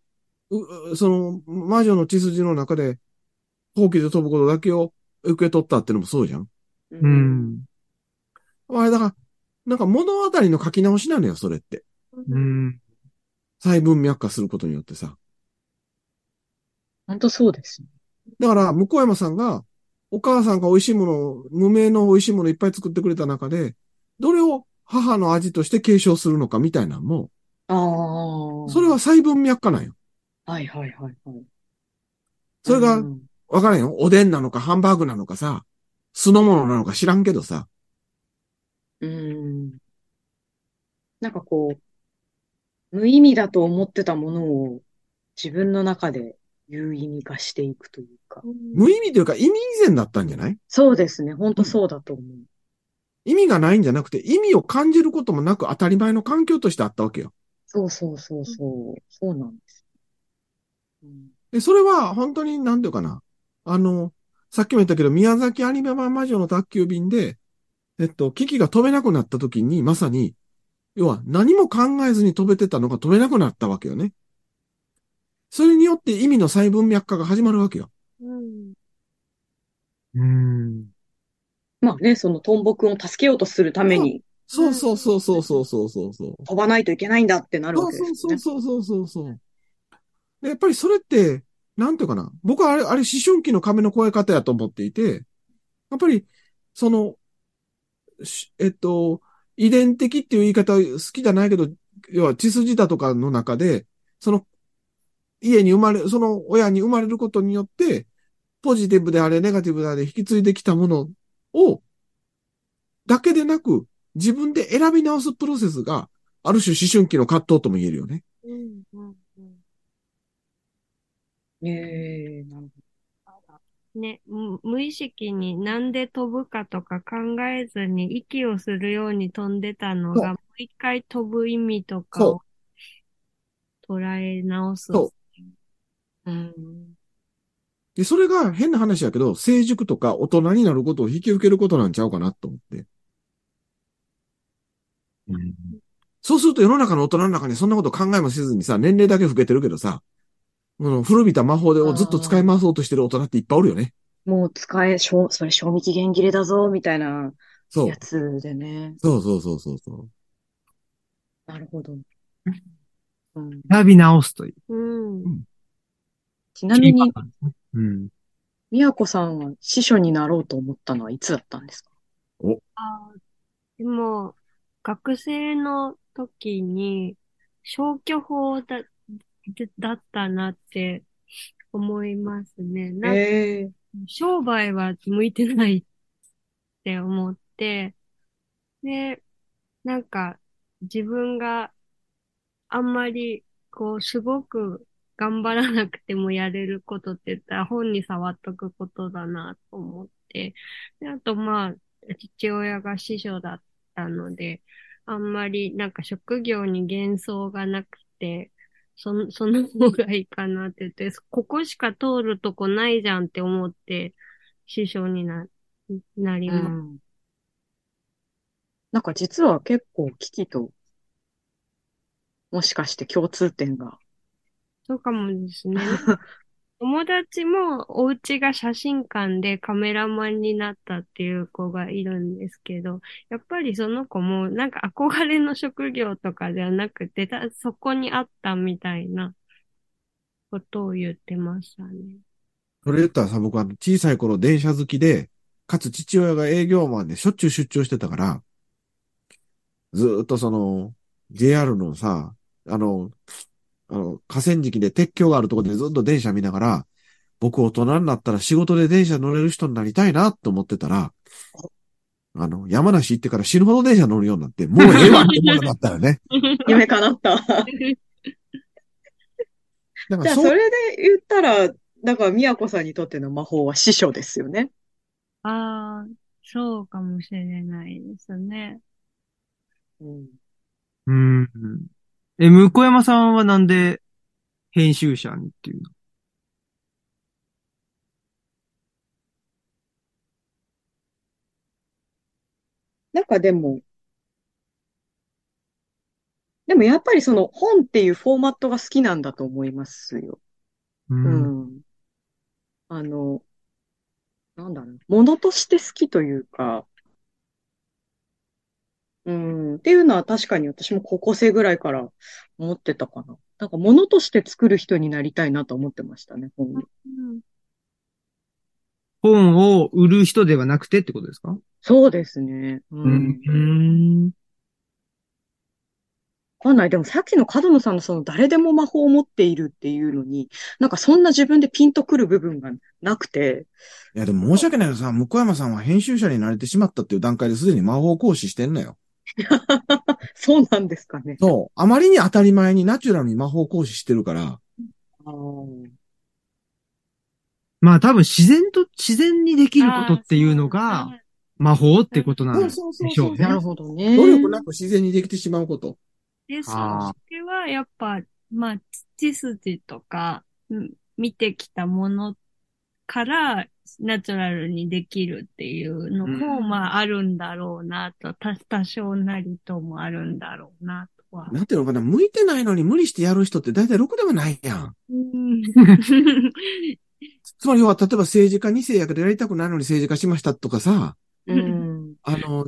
S4: その、魔女の血筋の中で、放棄で飛ぶことだけを受け取ったってのもそうじゃん。
S3: う
S1: う。ん。
S4: あれだから、なんか物語の書き直しなのよ、それって。
S1: うん。
S4: 再文脈化することによってさ。
S3: 本当そうですね。
S4: だから、向山さんが、お母さんが美味しいものを、無名の美味しいものいっぱい作ってくれた中で、どれを母の味として継承するのかみたいなのも、
S3: ああ。
S4: それは再文脈化なんよ。
S3: はいはいはいはい。
S4: それが
S3: うん
S4: わからんよ。おでんなのかハンバーグなのかさ、酢の物なのか知らんけどさ。
S3: うん。なんかこう、無意味だと思ってたものを自分の中で有意味化していくというか。
S4: 無意味というか意味以前だったんじゃない？
S3: そうですね。本当そうだと思う。
S4: 意味がないんじゃなくて、意味を感じることもなく当たり前の環境としてあったわけよ。
S3: そうそうそうそう。そうなんです。
S4: で、それは本当になんていうかな。あの、さっきも言ったけど、宮崎アニメ版魔女の宅急便で、えっと、危機が飛べなくなった時に、まさに、要は何も考えずに飛べてたのが飛べなくなったわけよね。それによって意味の細分脈化が始まるわけよ。
S2: うん。
S1: うん。
S3: まあね、そのトンボ君を助けようとするために。
S4: そうそうそうそうそうそうそう。
S3: 飛ばないといけないんだってなるわけですね。
S4: そうそうそうそうそう。やっぱりそれって、なんていうかな。僕はあれ、あれ思春期の亀の越え方やと思っていて、やっぱり、その、えっと、遺伝的っていう言い方好きじゃないけど、要は血筋だとかの中で、その、家に生まれ、その親に生まれることによって、ポジティブであれ、ネガティブであれ、引き継いできたものを、だけでなく、自分で選び直すプロセスが、ある種思春期の葛藤とも言えるよね。
S2: うん。うん。
S3: ええなる
S2: ね、む無意識になんで飛ぶかとか考えずに息をするように飛んでたの
S4: そ
S2: が、もう一回飛ぶ意味とかを捉え直す。
S4: そ
S3: うん。
S4: で、それが変な話やけど、成熟とか大人になることを引き受けることなんちゃうかなと思って。そうすると世の中の大人の中にそんなこと考えもせずにさ、年齢だけ老けてるけどさ、この古びた魔法でをずっと使い回そうとしてる大人っていっぱいおるよね。
S3: もう使え、しょうそれ賞味期限切れだぞ、みたいな
S4: そう
S3: や。つでね。
S4: そうそうそうそうそう。
S3: なるほど。うん、
S1: 選び直すという。
S2: うん。
S3: ちなみに、
S1: うん。
S3: みやこさんは司書になろうと思ったのはいつだったんですか？
S2: あーでも、学生の時に消去法だ、でだったなって思いますね。なんか
S3: ええ
S2: 商売は向いてないって思って、で、なんか自分があんまりこうすごく頑張らなくてもやれることって言ったら本に触っとくことだなと思って、であとまあ父親が師匠だったので、あんまりなんか職業に幻想がなくて、その、その方がいいかなって言って、ここしか通るとこないじゃんって思って、師匠にな、なりま
S3: うん。なんか実は結構危機と、もしかして共通点が。
S2: そうかもですね。友達もお家が写真館でカメラマンになったっていう子がいるんですけど、やっぱりその子もなんか憧れの職業とかではなくて、たそこにあったみたいなことを言ってましたね。
S4: それ言ったらさ、僕は小さい頃電車好きで、かつ父親が営業マンでしょっちゅう出張してたから、ずっとその、JR のさ、あの、あの、河川敷で鉄橋があるところでずっと電車見ながら、僕大人になったら仕事で電車乗れる人になりたいなと思ってたら、あの、山梨行ってから死ぬほど電車乗るようになって、もうええわって思わなかったよね。
S3: 夢叶った。
S4: だか
S3: じゃあ、
S4: らそう、
S3: それで言ったら、だから、宮子さんにとっての魔法は師匠ですよね。
S2: ああ、そうかもしれないですね。
S3: うん。
S1: うん。え、向山さんはなんで編集者にっていうの？
S3: なんかでも、でもやっぱりその本っていうフォーマットが好きなんだと思いますよ。
S1: う。
S3: うんん。あの、なんだろう、ものとして好きというか、うん、っていうのは確かに私も高校生ぐらいから思ってたかな。なんかものとして作る人になりたいなと思ってましたね、本に。
S2: うん
S1: 本を売る人ではなくてってことですか？
S3: そうですね。う。
S1: うんん。
S3: わかんない。でもさっきの角野さんのその誰でも魔法を持っているっていうのに、なんかそんな自分でピンとくる部分がなくて、
S4: いやでも申し訳ないけどさ、向山さんは編集者になれてしまったっていう段階ですでに魔法講師してんのよ。
S3: そうなんですかね。
S4: そう。あまりに当たり前にナチュラルに魔法講師してるから、
S3: あー
S1: まあ多分自然と、自然にできることっていうの
S2: あ
S1: が
S2: ー
S1: 魔法ってことなんでし
S4: そうそう
S1: ょうね。
S3: なるほどね。
S4: 努力なく自然にできてしまうこと。
S2: で、そ
S1: あ
S2: れはやっぱ、まあ、血筋とか、うん見てきたものから、ナチュラルにできるっていうのも、
S1: うん
S2: まあ、あるんだろうなと、た多少なりともあるんだろうなとは。
S4: なんていうのかな、向いてないのに無理してやる人って大体ろくでもないやん。
S2: うん
S4: つまり要は、例えば政治家2世やけどやりたくないのに政治家しましたとかさ、
S3: うん。
S4: あの、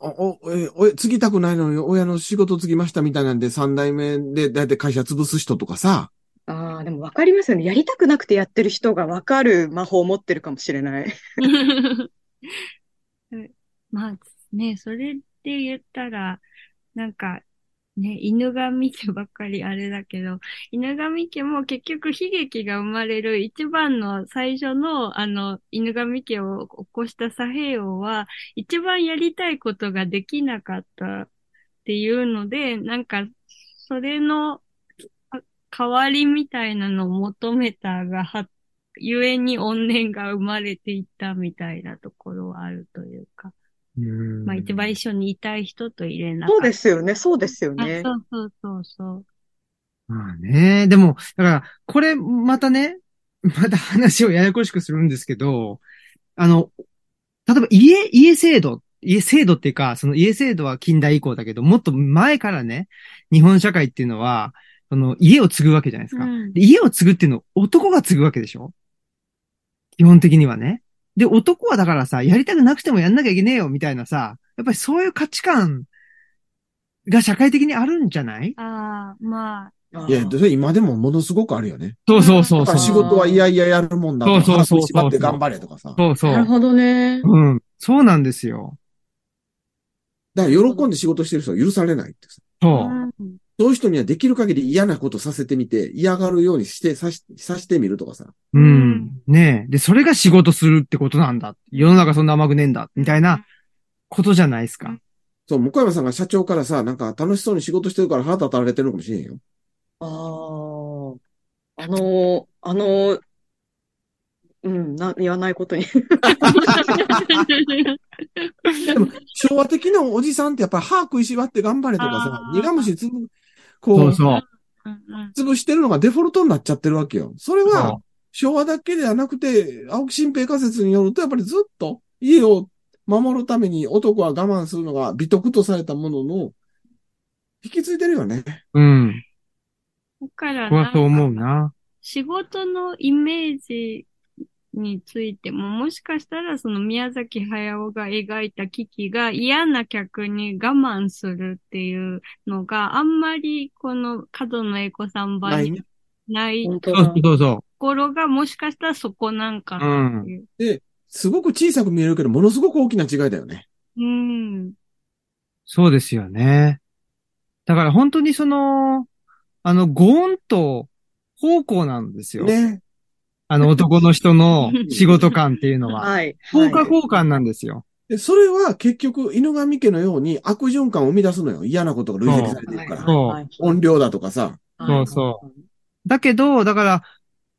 S4: お、お、えお継ぎたくないのに親の仕事継ぎましたみたいなんで3代目で大体会社潰す人とかさ、
S3: ああ、でもわかりますよね。やりたくなくてやってる人がわかる魔法を持ってるかもしれない。
S2: まあね、それで言ったら、なんか、ね、犬神家ばっかりあれだけど、犬神家も結局悲劇が生まれる一番の最初の、あの、犬神家を起こした左平王は、一番やりたいことができなかったっていうので、なんか、それの代わりみたいなのを求めたがは、ゆえに怨念が生まれていったみたいなところはあるというか。
S1: うん
S2: まあ一番一緒にいたい人と入れなか
S3: そう。ですよね。そうですよ
S2: あ
S3: ね。
S2: そうそうそうそう。
S1: まあね。でも、だから、これ、またね、また話をややこしくするんですけど、あの、例えば家、家制度、家制度っていうか、その家制度は近代以降だけど、もっと前からね、日本社会っていうのは、その家を継ぐわけじゃないですか。
S2: うん
S1: で家を継ぐっていうのを男が継ぐわけでしょ？基本的にはね。で、男はだからさ、やりたくなくてもやんなきゃいけねえよ、みたいなさ、やっぱりそういう価値観が社会的にあるんじゃない？
S2: ああ、まあ、
S4: いや、それ今でもものすごくあるよね。
S1: そうそうそうそう。
S4: 仕事はいやいややるもんだ
S1: そうそうそう
S4: 縛って頑張れとかさ。だか
S1: そうそう。
S3: なるほどね。
S1: うん。そうなんですよ。
S4: ら喜んで仕事してる人は許されないってさ。
S1: そう。
S2: うん
S4: そういう人にはできる限り嫌なことさせてみて、嫌がるようにして、さし、さしてみるとかさ。
S1: う
S2: うん
S1: ん。ねえ。で、それが仕事するってことなんだ。世の中そんな甘くねえんだ。みたいなことじゃないですか。
S4: そう、向山さんが社長からさ、なんか楽しそうに仕事してるから腹立たれてるのかもしれんよ。
S3: ああ。あのー、あのー、うん、な、言わないことに。
S4: でも、昭和的なおじさんってやっぱり歯食いしばって頑張れとかさ苦虫つぶ、こう、
S1: そうそう。
S2: うんうん
S4: 潰してるのがデフォルトになっちゃってるわけよ。それ
S1: そ
S4: は、昭和だけではなくて、青木新平仮説によると、やっぱりずっと家を守るために男は我慢するのが美徳とされたものの、引き継いでるよね。
S1: うん。
S2: だから
S1: 僕はそう思う
S2: なんか
S1: な。
S2: 仕事のイメージについても、もしかしたらその宮崎駿が描いた危機が嫌な客に我慢するっていうのがあんまりこの角野栄子さん版に
S4: ないね。
S2: ない
S3: 本当だ
S1: そう。そうそ
S2: ころがもしかしたらそこなんかなっていう。
S5: すごく小さく見えるけど、ものすごく大きな違いだよね。
S2: うん。
S1: そうですよね。だから本当にその、あの、ゴーンと方向なんですよ。
S5: ね。
S1: あの 男の人の仕事感っていうのは。
S3: はい。
S1: 効果
S3: はい
S1: 交換なんですよ。
S5: でそれは結局、犬神家のように悪循環を生み出すのよ。嫌なことが累積されていくから。
S1: そう
S3: はい
S5: 音量だとかさ。
S1: そうそうだけど、だから、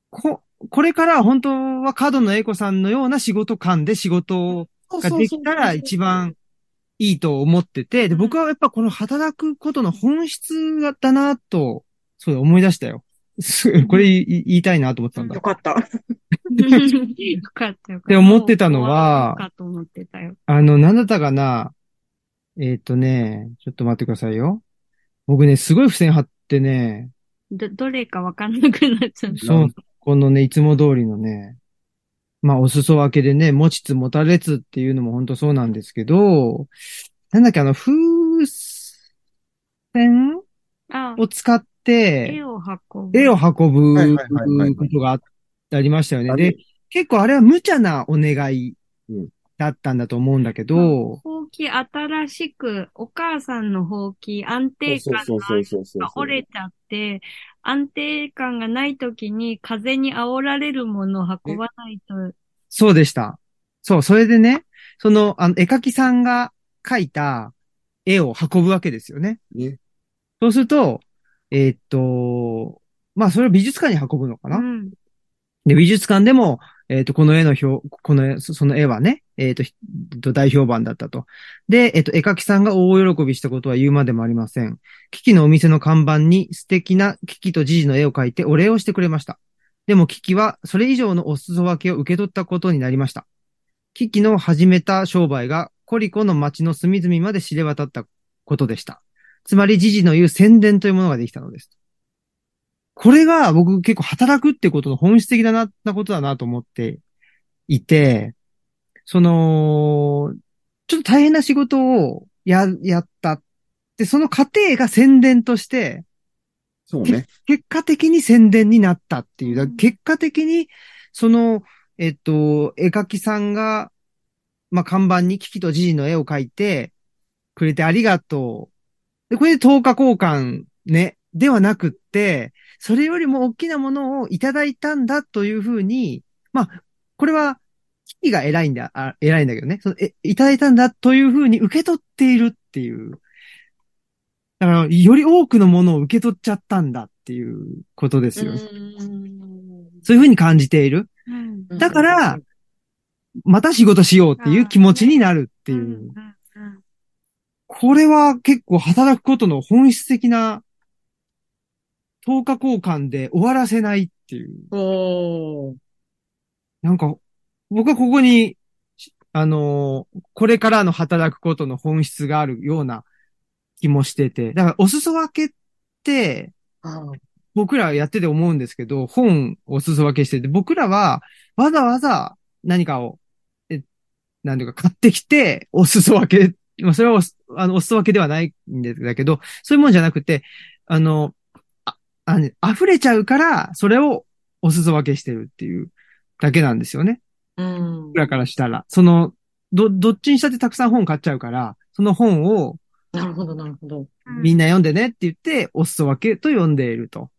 S1: こ、これから本当は角野栄子さんのような仕事感で仕事ができたら一番いいと思ってて、で、僕はやっぱこの働くことの本質だなと、そう思い出したよ。す これ言い言いたいなと思ってたんだ。っ
S3: よかった。
S2: よかったよかった。
S1: て思ってたのは
S2: かと思ってたよ。
S1: あの、なんだったかなえっ、とね、ちょっと待ってくださいよ。僕ね、すごい付箋貼ってね、
S2: ど、どれかわかんなくなっちゃった。
S1: そう、このね、いつも通りのね、まあ、お裾分けでね、持ちつ持たれつっていうのも本当そうなんですけど、なんだっけ、あの、風船
S2: あ、
S1: を使って
S2: 絵、を運ぶ。
S1: 絵を運ぶことがあありましたよね。で、結構あれは無茶なお願い
S5: うん
S1: だったんだと思うんだけど、
S2: ほうき新しく、お母さんのほうき、安定感が折れちゃって、安定感がない時に風に煽られるものを運ばないと。
S1: そうでした。そう、それでね、その、あの、絵描きさんが描いた絵を運ぶわけですよね。
S5: ね。
S1: そうすると、えーっと、まあ、それを美術館に運ぶのかな、
S2: うん。
S1: で、美術館でも、えーっと、この絵の表、この絵、そその絵はね、えーっと大評判だったと。で、えーっと、絵描きさんが大喜びしたことは言うまでもありません。キキのお店の看板に素敵なキキとジジの絵を描いてお礼をしてくれました。でもキキはそれ以上のお裾分けを受け取ったことになりました。キキの始めた商売がコリコの町の隅々まで知れ渡ったことでした。つまりジジの言う宣伝というものができたのです。これが僕結構働くってことの本質的だな、なことだなと思っていて、その、ちょっと大変な仕事をや、やった。で、その過程が宣伝として、
S5: そうね。
S1: 結果的に宣伝になったっていう。結果的に、その、えっと、絵描きさんが、まあ、看板にキキとジジの絵を描いてくれてありがとう。で、これで10日交換ね、ではなくって、それよりも大きなものをいただいたんだというふうに、まあ、これは、キキが偉いんだ、あ偉いんだけどね。そのえ、いただいたんだというふうに受け取っているっていう。だから、より多くのものを受け取っちゃったんだっていうことですよ。そういうふうに感じている。
S2: うん。
S1: だから、また仕事しようっていう気持ちになるっていう。
S2: うんうん
S1: これは結構働くことの本質的な、10日交換で終わらせないっていう。
S3: おー。
S1: なんか、僕はここに、あのーこれからの働くことの本質があるような気もしてて。だから、お裾分けって、僕らやってて思うんですけど、本をお裾分けしてて、僕らはわざわざ何かを、え、なんていうか買ってきて、お裾分け、まあ、それはあの、お裾分けではないんだけど、そういうもんじゃなくて、あの、あ、あの溢れちゃうから、それをお裾分けしてるっていうだけなんですよね。
S3: うん
S1: 僕。らからしたら。その、ど、どっちにしたってたくさん本買っちゃうから、その本を
S3: なるほど、なるほど。
S2: うん
S1: みんな読んでねって言って、お裾分けと呼んでいると。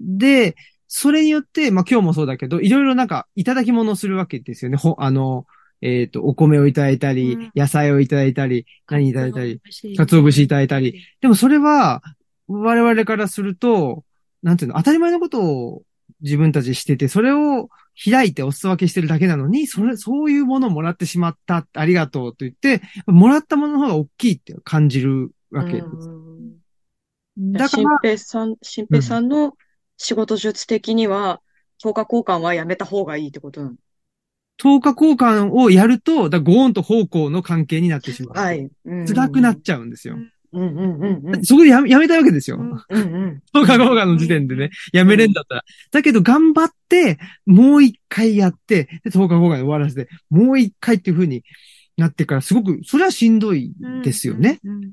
S1: で、それによって、まあ今日もそうだけど、いろいろなんか、いただき物をするわけですよね。ほ、あの、えっ、と、お米をいただいたり、
S2: うん。
S1: 野菜をいただいたり、何いただいたり、
S2: か
S1: 鰹節いただいたり。でもそれは、我々からすると、なんていうの、当たり前のことを自分たちしてて、それを開いてお裾分けしてるだけなのに、それ、そういうものをもらってしまった、ありがとうと言って、もらったものの方が大きいって感じるわけ。です。
S3: うん。
S1: だから、
S3: 新平さん、新平さんの仕事術的には、評価交換はやめた方がいいってことなの？
S1: 10日交換をやると、だゴーンと方向の関係になってしまう。
S3: はい。うん
S1: 辛くなっちゃうんですよ。
S3: うんうんうんうん。
S1: そこでやめやめたいわけですよ。
S2: うん
S3: うんうん。
S1: 10日交換の時点でね、やめれんだったら。だけど頑張って、もう一回やって、で10日交換で終わらせて、もう一回っていう風になってから、すごく、それはしんどいですよね。。
S2: うんうんうん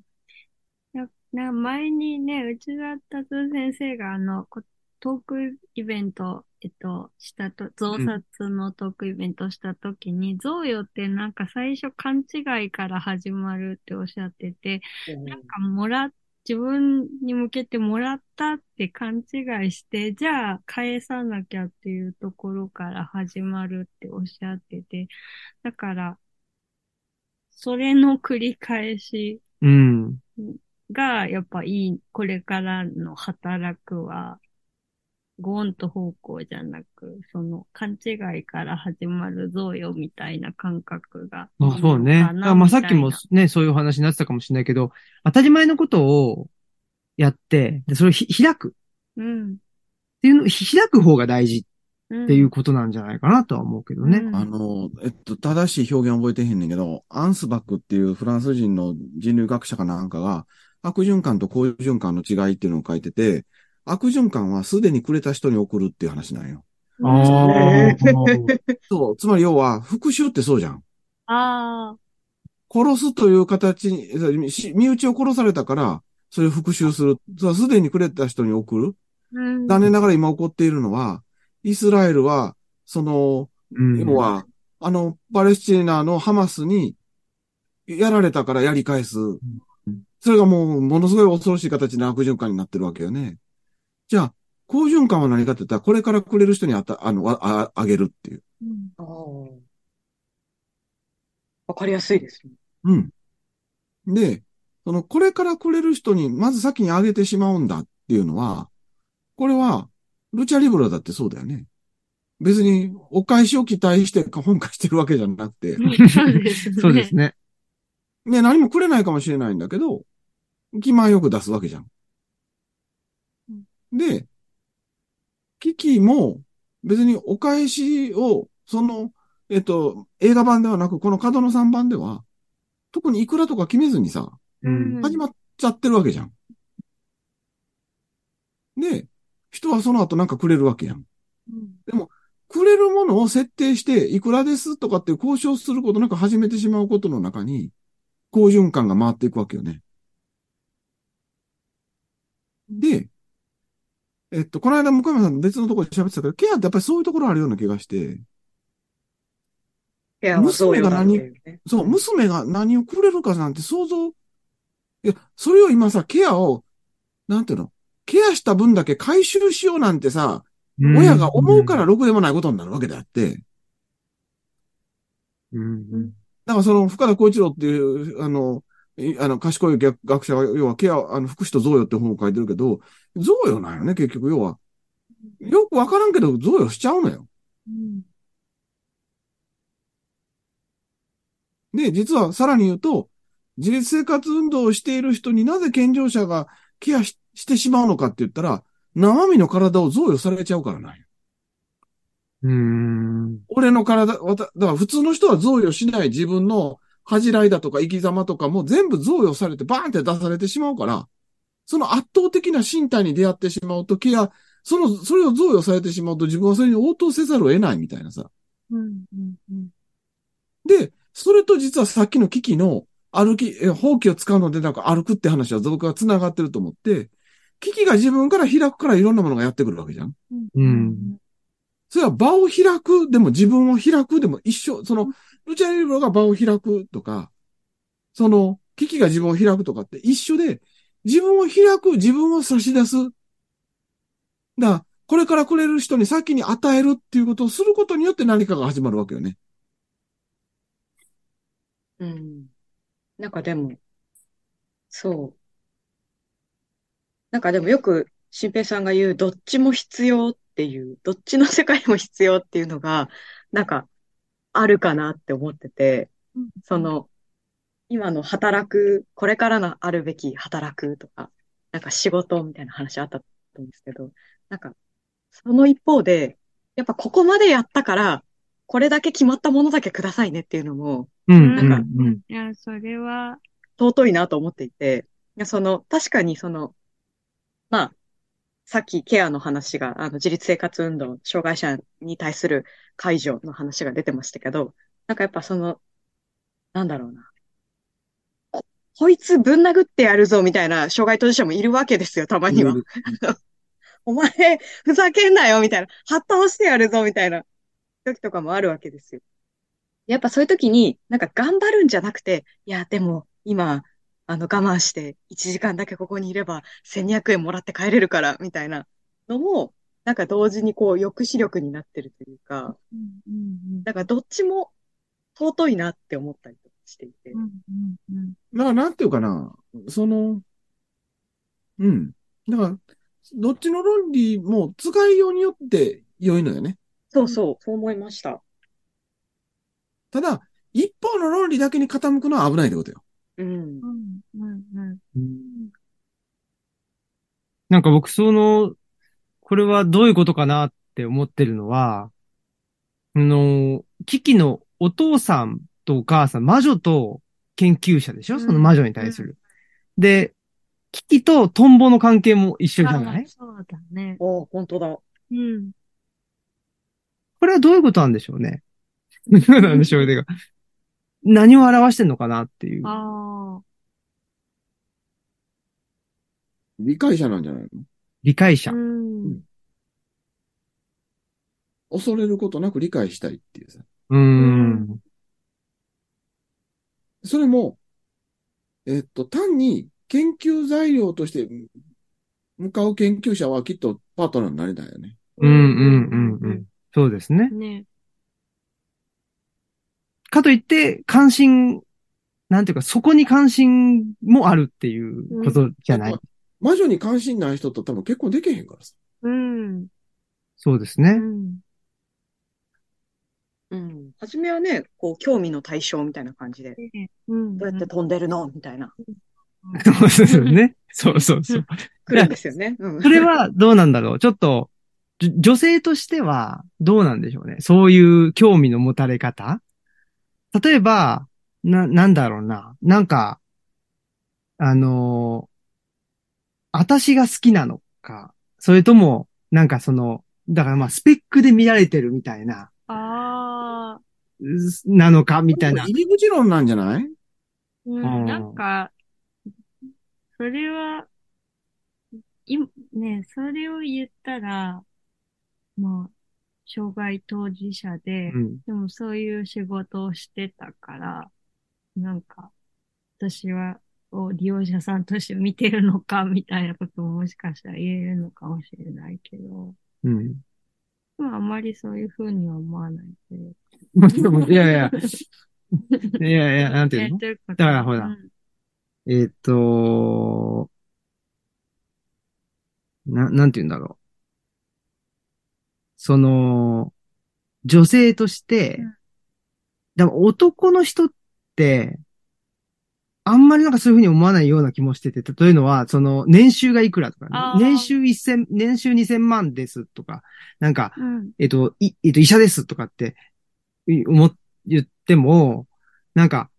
S2: なな前にね、内田達先生があの、こトークイベントえっと、したと、増刷のトークイベントしたときに、贈与ってなんか最初勘違いから始まるっておっしゃってて、なんかもらっ自分に向けてもらったって勘違いして、じゃあ返さなきゃっていうところから始まるっておっしゃってて、だから、それの繰り返し
S1: うん。
S2: がやっぱいい、これからの働くは、ゴーンと方向じゃなく、その勘違いから始まる贈与みたいな感覚が。
S1: まあそうね。まあさっきもね、そういうお話になってたかもしれないけど、当たり前のことをやって、で、それをひ開く
S2: なうん。
S1: っていうの、ひ開く方が大事
S2: うん。
S1: っていうことなんじゃないかなとは思うけどね。
S2: うん
S4: あの、えっと、正しい表現覚えてへんねんけど、アンスバックっていうフランス人の人類学者かなんかが、悪循環と好循環の違いっていうのを書いてて、悪循環はすでにくれた人に送るっていう話なんよ。
S1: あ
S3: ね
S1: あ。
S4: そう。つまり要は、復讐ってそうじゃん。
S2: ああ、
S4: 殺すという形に、し身内を殺されたから、それを復讐する。すでにくれた人に送る。
S2: うん。
S4: 残念ながら今起こっているのは、イスラエルは、その、
S1: うん
S4: 要は、あの、パレスチナのハマスに、やられたからやり返す。それがもう、ものすごい恐ろしい形の悪循環になってるわけよね。じゃあ、好循環は何かって言ったら、これからくれる人にあた、あの、あ、ああげるっていう。
S2: うん
S3: あーわかりやすいですね。
S4: うん。で、その、これからくれる人に、まず先にあげてしまうんだっていうのは、これは、ルチャリブラだってそうだよね。別に、お返しを期待して本化してるわけじゃなくて、
S2: そうですね。
S1: そうですね。
S4: ね、何もくれないかもしれないんだけど、気前よく出すわけじゃん。で、キキも別にお返しを、その、えっと、映画版ではなく、この角の3版では、特にいくらとか決めずにさ、
S1: うん
S4: 始まっちゃってるわけじゃん。で、人はその後なんかくれるわけやん。
S2: うん
S4: くれるものを設定して、いくらですとかって交渉することなく始めてしまうことの中に、好循環が回っていくわけよね。で、えっと、この間、向山さん別のところで喋ってたけど、ケアってやっぱりそういうところあるような気がして、
S3: ケアは贈与だっていうね。
S4: そう、娘が何をくれるかなんて想像、いや、それを今さ、ケアを、なんていうの、ケアした分だけ回収しようなんてさ、親が思うからろくでもないことになるわけであって、
S1: うん。
S4: だからその、深田光一郎っていう、あの、いあの、賢い学学者が、要はケア、あの、福祉と贈与って本を書いてるけど、贈与なんよね、結局、要は。よくわからんけど、贈与しちゃうのよ。
S2: うん
S4: で、実はさらに言うと、自立生活運動をしている人になぜ健常者がケアししてしまうのかって言ったら、生身の体を贈与されちゃうからなんよ。
S1: うん。
S4: 俺の体、わただから普通の人は贈与しない自分の恥じらいだとか生き様とかも全部贈与されてバーンって出されてしまうから、その圧倒的な身体に出会ってしまうとケア、その、それを贈与されてしまうと自分はそれに応答せざるを得ないみたいなさ。
S2: うんうんうん
S4: で、それと実はさっきの危機の歩き、え放棄を使うのでなんか歩くって話は僕は繋がってると思って、危機が自分から開くからいろんなものがやってくるわけじゃん。
S1: うん
S4: それは場を開くでも自分を開くでも一緒、その、ルチャリブロが場を開くとか、その、危機が自分を開くとかって一緒で、自分を開く、自分を差し出す。だ、これからくれる人に先に与えるっていうことをすることによって何かが始まるわけよね。
S3: うん。なんかでも、そう。なんかでもよく、新平さんが言う、どっちも必要っていう、どっちの世界も必要っていうのが、なんか、あるかなって思ってて、
S2: うん
S3: その、今の働く、これからのあるべき働くとか、なんか仕事みたいな話あったと思うんですけど、なんか、その一方で、やっぱここまでやったから、これだけ決まったものだけくださいねっていうのも、
S1: うん。
S3: なんか
S1: うん。
S2: いや、それは、
S3: 尊いなと思っていて、いやその、確かにその、まあ、さっきケアの話が、あの、自立生活運動、障害者に対する解除の話が出てましたけど、なんかやっぱその、なんだろうな。こ、こいつぶん殴ってやるぞみたいな障害当事者もいるわけですよ、たまには。お前、ふざけんなよ、みたいな。はっ倒してやるぞ、みたいな時とかもあるわけですよ。やっぱそういう時に、なんか頑張るんじゃなくて、いや、でも、今、あの、我慢して、1時間だけここにいれば、1200円もらって帰れるから、みたいなのも、なんか同時にこう、抑止力になってるというか、
S2: うんうん
S3: なんかどっちも尊いなって思ったりとかしていて。
S2: うんうんうん
S5: だからなんていうかな、その、うん。だから、どっちの論理も使いようによって良いのよね。
S3: そうそう、そう思いました。
S5: ただ、一方の論理だけに傾くのは危ないってことよ。
S3: うん。
S2: うんうんうん
S1: なんか僕その、これはどういうことかなって思ってるのは、あの、キキのお父さんとお母さん、魔女と研究者でしょ？その魔女に対する。で、キキとトンボの関係も一緒じゃない？
S2: あそうだね。
S3: お本当だ。
S2: うん。
S1: これはどういうことなんでしょうね。ど うなんでしょうね。何を表してんのかなっていう。
S2: ああ。
S5: 理解者なんじゃないの？
S1: 理解者
S2: う。ん。
S5: 恐れることなく理解したいっていうさ。
S1: うーん。
S5: それも、えっと、単に研究材料として向かう研究者はきっとパートナーになれないよね。
S1: うんうんうんうん。そうですね。
S2: ね。
S1: かといって、関心、なんていうか、そこに関心もあるっていうことじゃない？
S5: うん魔女に関心ない人と多分結婚できへんからさ。
S2: うん。
S1: そうですね。
S2: うん。
S3: うん。初めはね、こう、興味の対象みたいな感じで、
S2: うん。
S3: どうやって飛んでるの？みたいな、
S1: そうですよね。そうそうそう。
S3: 来るんですよね。うん。
S1: それはどうなんだろう？ちょっと、女性としてはどうなんでしょうね？そういう興味の持たれ方？例えば、な、なんだろうな。なんか、あのー私が好きなのか、それとも、なんかその、だからまあスペックで見られてるみたいな、
S2: ああ。
S1: うなのかみたいな。
S5: 入り口論なんじゃない？
S2: う
S1: うん
S2: ん。なんか、それは、い、ね、それを言ったら、まあ、障害当事者で、
S1: うん。
S2: でもそういう仕事をしてたから、なんか、私は、を利用者さんとして見てるのか、みたいなことももしかしたら言えるのかもしれないけど、
S1: うん。
S2: まああまりそういうふうには思わないけど。
S1: もちろん、いやいや、いやいや、なんていうの？だからほら
S2: うん
S1: えっ、と、な、なんて言うんだろう。その、女性として、
S2: うん。
S1: でも男の人って、あんまりなんかそういうふうに思わないような気もしてて、というのは、その、年収がいくらとか、
S2: あー。
S1: 年収一千、年収二千万ですとか、なんか、
S2: うん。
S1: えっと、い、えっと、医者ですとかって、い思っ、言っても、なんか、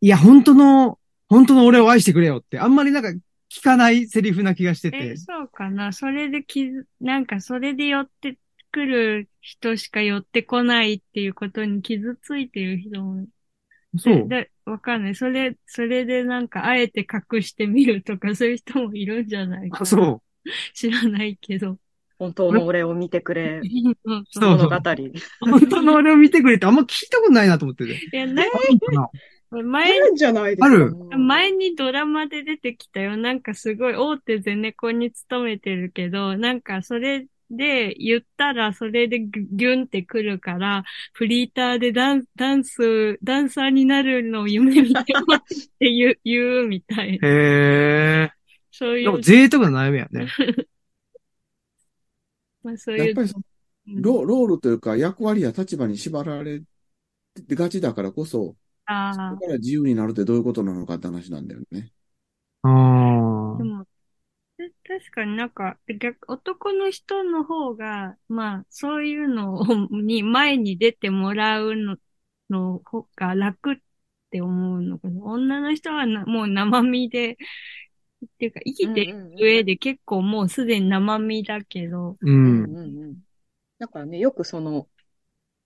S1: いや、本当の、本当の俺を愛してくれよって、あんまりなんか聞かないセリフな気がして
S2: え、
S1: て。
S2: そうかな。それで気づ、なんかそれで寄ってくる人しか寄ってこないっていうことに傷ついてる人も、
S1: そう。
S2: で、わかんない。それ、それでなんかあえて隠してみるとかそういう人もいるんじゃないか
S1: そう。
S2: 知らないけど。
S3: 本当の俺を見てくれ、
S2: そう
S1: そう
S3: 物語。
S1: 本当の俺を見てくれってあんま聞いたことないなと思ってて。
S2: いや、な
S1: あるかな
S3: あ
S2: 前
S3: るんじゃないですか。
S1: ある
S2: 前にドラマで出てきたよ。なんかすごい大手ゼネコンに勤めてるけど、なんかそれで言ったらそれでギュンってくるから、フリーターでダンダンス、ダンサーになるのを夢見てますって言う、言うみたいな。
S1: へえ。
S2: そういう、
S1: でも贅沢な悩みやね。
S2: まあそういう
S5: やっぱりロロールというか役割や立場に縛られがちだからこそ、
S2: あ
S5: そこから自由になるってどういうことなのかって話なんだよね。
S1: あ
S2: あ、
S1: あ
S2: で。も、で確かになんか、逆、男の人の方が、まあ、そういうのを、に、前に出てもらうの、の方が楽って思うのかな。女の人はなもう生身で、っていうか、生きてる上で結構もうすでに生身だけど、
S1: う
S3: うん
S1: ん。
S3: うんうん。だからね、よくその、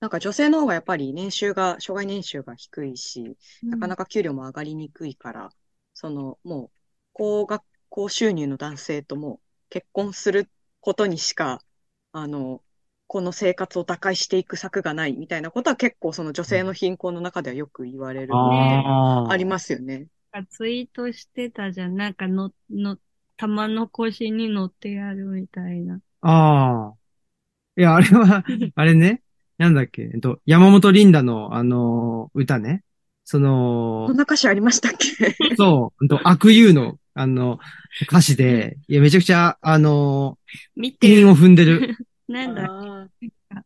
S3: なんか女性の方がやっぱり年収が、障害年収が低いし、なかなか給料も上がりにくいから、その、もう、高学、高収入の男性とも結婚することにしか、あの、この生活を打開していく策がないみたいなことは結構その女性の貧困の中ではよく言われる
S1: あ
S3: ありますよね。
S2: なんかツイートしてたじゃん。なんかの、の、玉の腰に乗ってやるみたいな。
S1: ああ。いや、あれは、あれね。なんだっけ？えっと、山本リンダの、あのー歌ね。その
S3: こん、な歌詞ありましたっけ？
S1: そう、うんと、悪友の、あの、歌詞で、いや、めちゃくちゃ、あのー、
S2: 見てる。
S1: 韻を踏んでる。
S2: なんだ、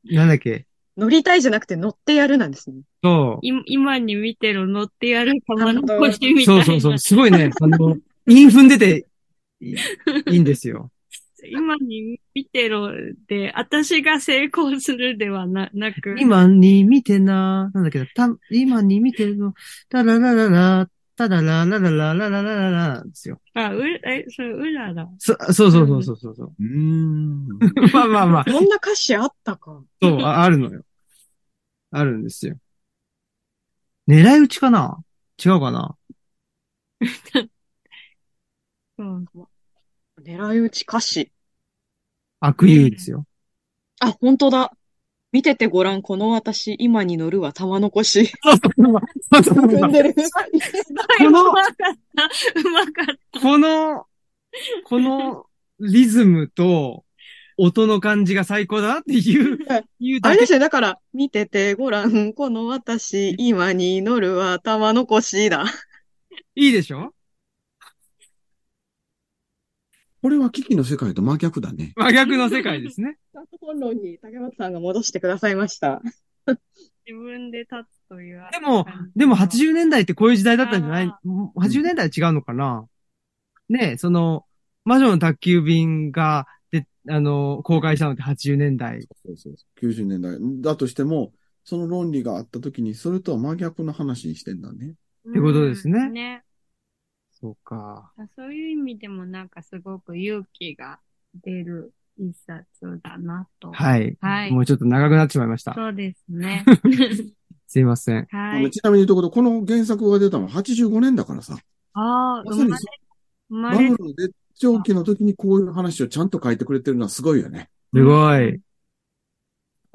S1: なんだっけ？
S3: 乗りたいじゃなくて乗ってやるなんですね。
S1: そう。
S2: い今に見てる乗ってやる玉の腰みたいな。
S1: そうそうそう。すごいね。あの、韻踏んでていいんですよ。
S2: 今に見てろで、私が成功するではな、なく。
S1: 今に見てな、なんだっけど、た、今に見てるの、たらららら、たららららららららららですよ。
S2: あ、う、え、それ、うらら。
S1: そ、そうそうそうそうそうそう。
S4: ん。
S1: まあまあまあ、
S3: こんな歌詞あったか？
S1: そう、ああるのよ。あるんですよ。狙い撃ちかな？違うかな？
S2: うん。
S3: 狙い撃ち歌詞。
S1: 悪友ですよ。
S3: あ、本当だ。見ててごらん、この私、今に乗るは玉の腰。
S1: そうそうそう
S3: 踏んでる。
S1: この
S2: うまかった。うまかった。
S1: この、このリズムと音の感じが最高だなっていう、いう
S3: あれですよ。だから、見ててごらん、この私、今に乗るは玉の腰だ。
S1: いいでしょ？
S4: これは危機の世界と真逆だね。
S1: 真逆の世界ですね。
S3: スタート本論に竹松さんが戻してくださいました。
S2: 自分で立つという。
S1: でも、でも80年代ってこういう時代だったんじゃない ?80 年代は違うのかな？ねえ、その、魔女の宅急便が、で、あの、公開したのって80年代。
S4: そうそうそう。90年代。だとしても、その論理があったときに、それとは真逆の話にしてんだね。
S1: ってことですね
S2: うんね。
S1: そうか。
S2: そういう意味でもなんかすごく勇気が出る一冊だなと。い。
S1: はい。
S2: はい
S1: もうちょっと長くなってしまいました。
S2: そうですね。
S1: すいません。
S2: はい。
S4: ちなみに言うところ、この原作が出たのは85年だからさ。
S2: ああ、生まれ、生まれ
S4: バブルの絶頂期の時にこういう話をちゃんと書いてくれてるのはすごいよね。
S1: すごい。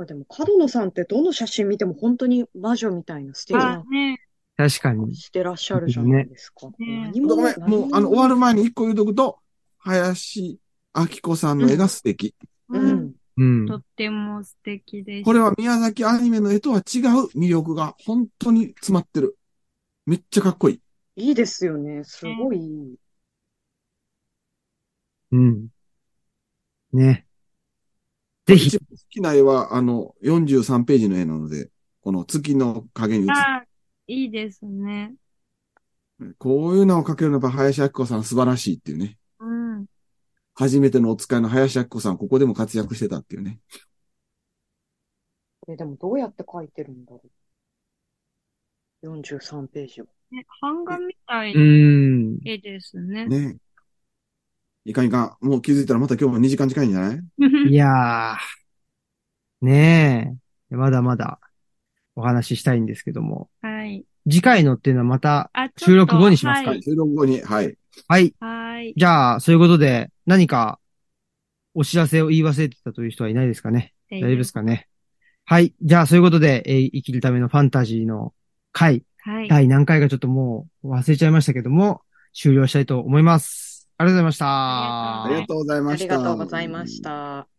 S3: でも、角野さんってどの写真見ても本当に魔女みたいな素敵な
S2: あね。
S1: 確かに。
S3: してらっしゃるじゃないですか。
S2: ね
S4: ごめん、もう、あの、終わる前に一個言うとくと、林明子さんの絵が素敵。
S3: う
S2: うん。
S3: ん。
S1: うん
S2: と。っても素敵でした。
S4: これは宮崎アニメの絵とは違う魅力が本当に詰まってる。めっちゃかっこいい。
S3: いいですよね。すごいいい。
S1: うん。ね。ぜひ
S4: 好きな絵は、あの、43ページの絵なので、この月の影に映っ
S2: ああ、いいですね。
S4: こういうのを描けるのはやっぱ林明子さん素晴らしいっていうね。
S2: うん。
S4: 初めてのお使いの林明子さん、ここでも活躍してたっていうね。
S3: これでもどうやって描いてるんだろう。43ページを。
S2: ね、版画みたいうな。絵ですね。
S4: ねいかんいかん。もう気づいたらまた今日も2時間近いんじゃない？
S1: いやー。ねえ。まだまだお話ししたいんですけども。
S2: はい。
S1: 次回のっていうのはまた、収録後にしますか？
S2: はい。
S4: 収録後に、はい。
S1: はい。
S2: はい。
S1: じゃあ、そういうことで、何かお知らせを言い忘れてたという人はいないですかね？大丈夫ですかね？はい。じゃあ、そういうことで、えー生きるためのファンタジーの回、
S2: はい。
S1: 第何回かちょっともう忘れちゃいましたけども、終了したいと思います。ありがとうございました。
S2: あ
S4: ありがとうございま
S3: あり
S4: した。
S3: がとうございました。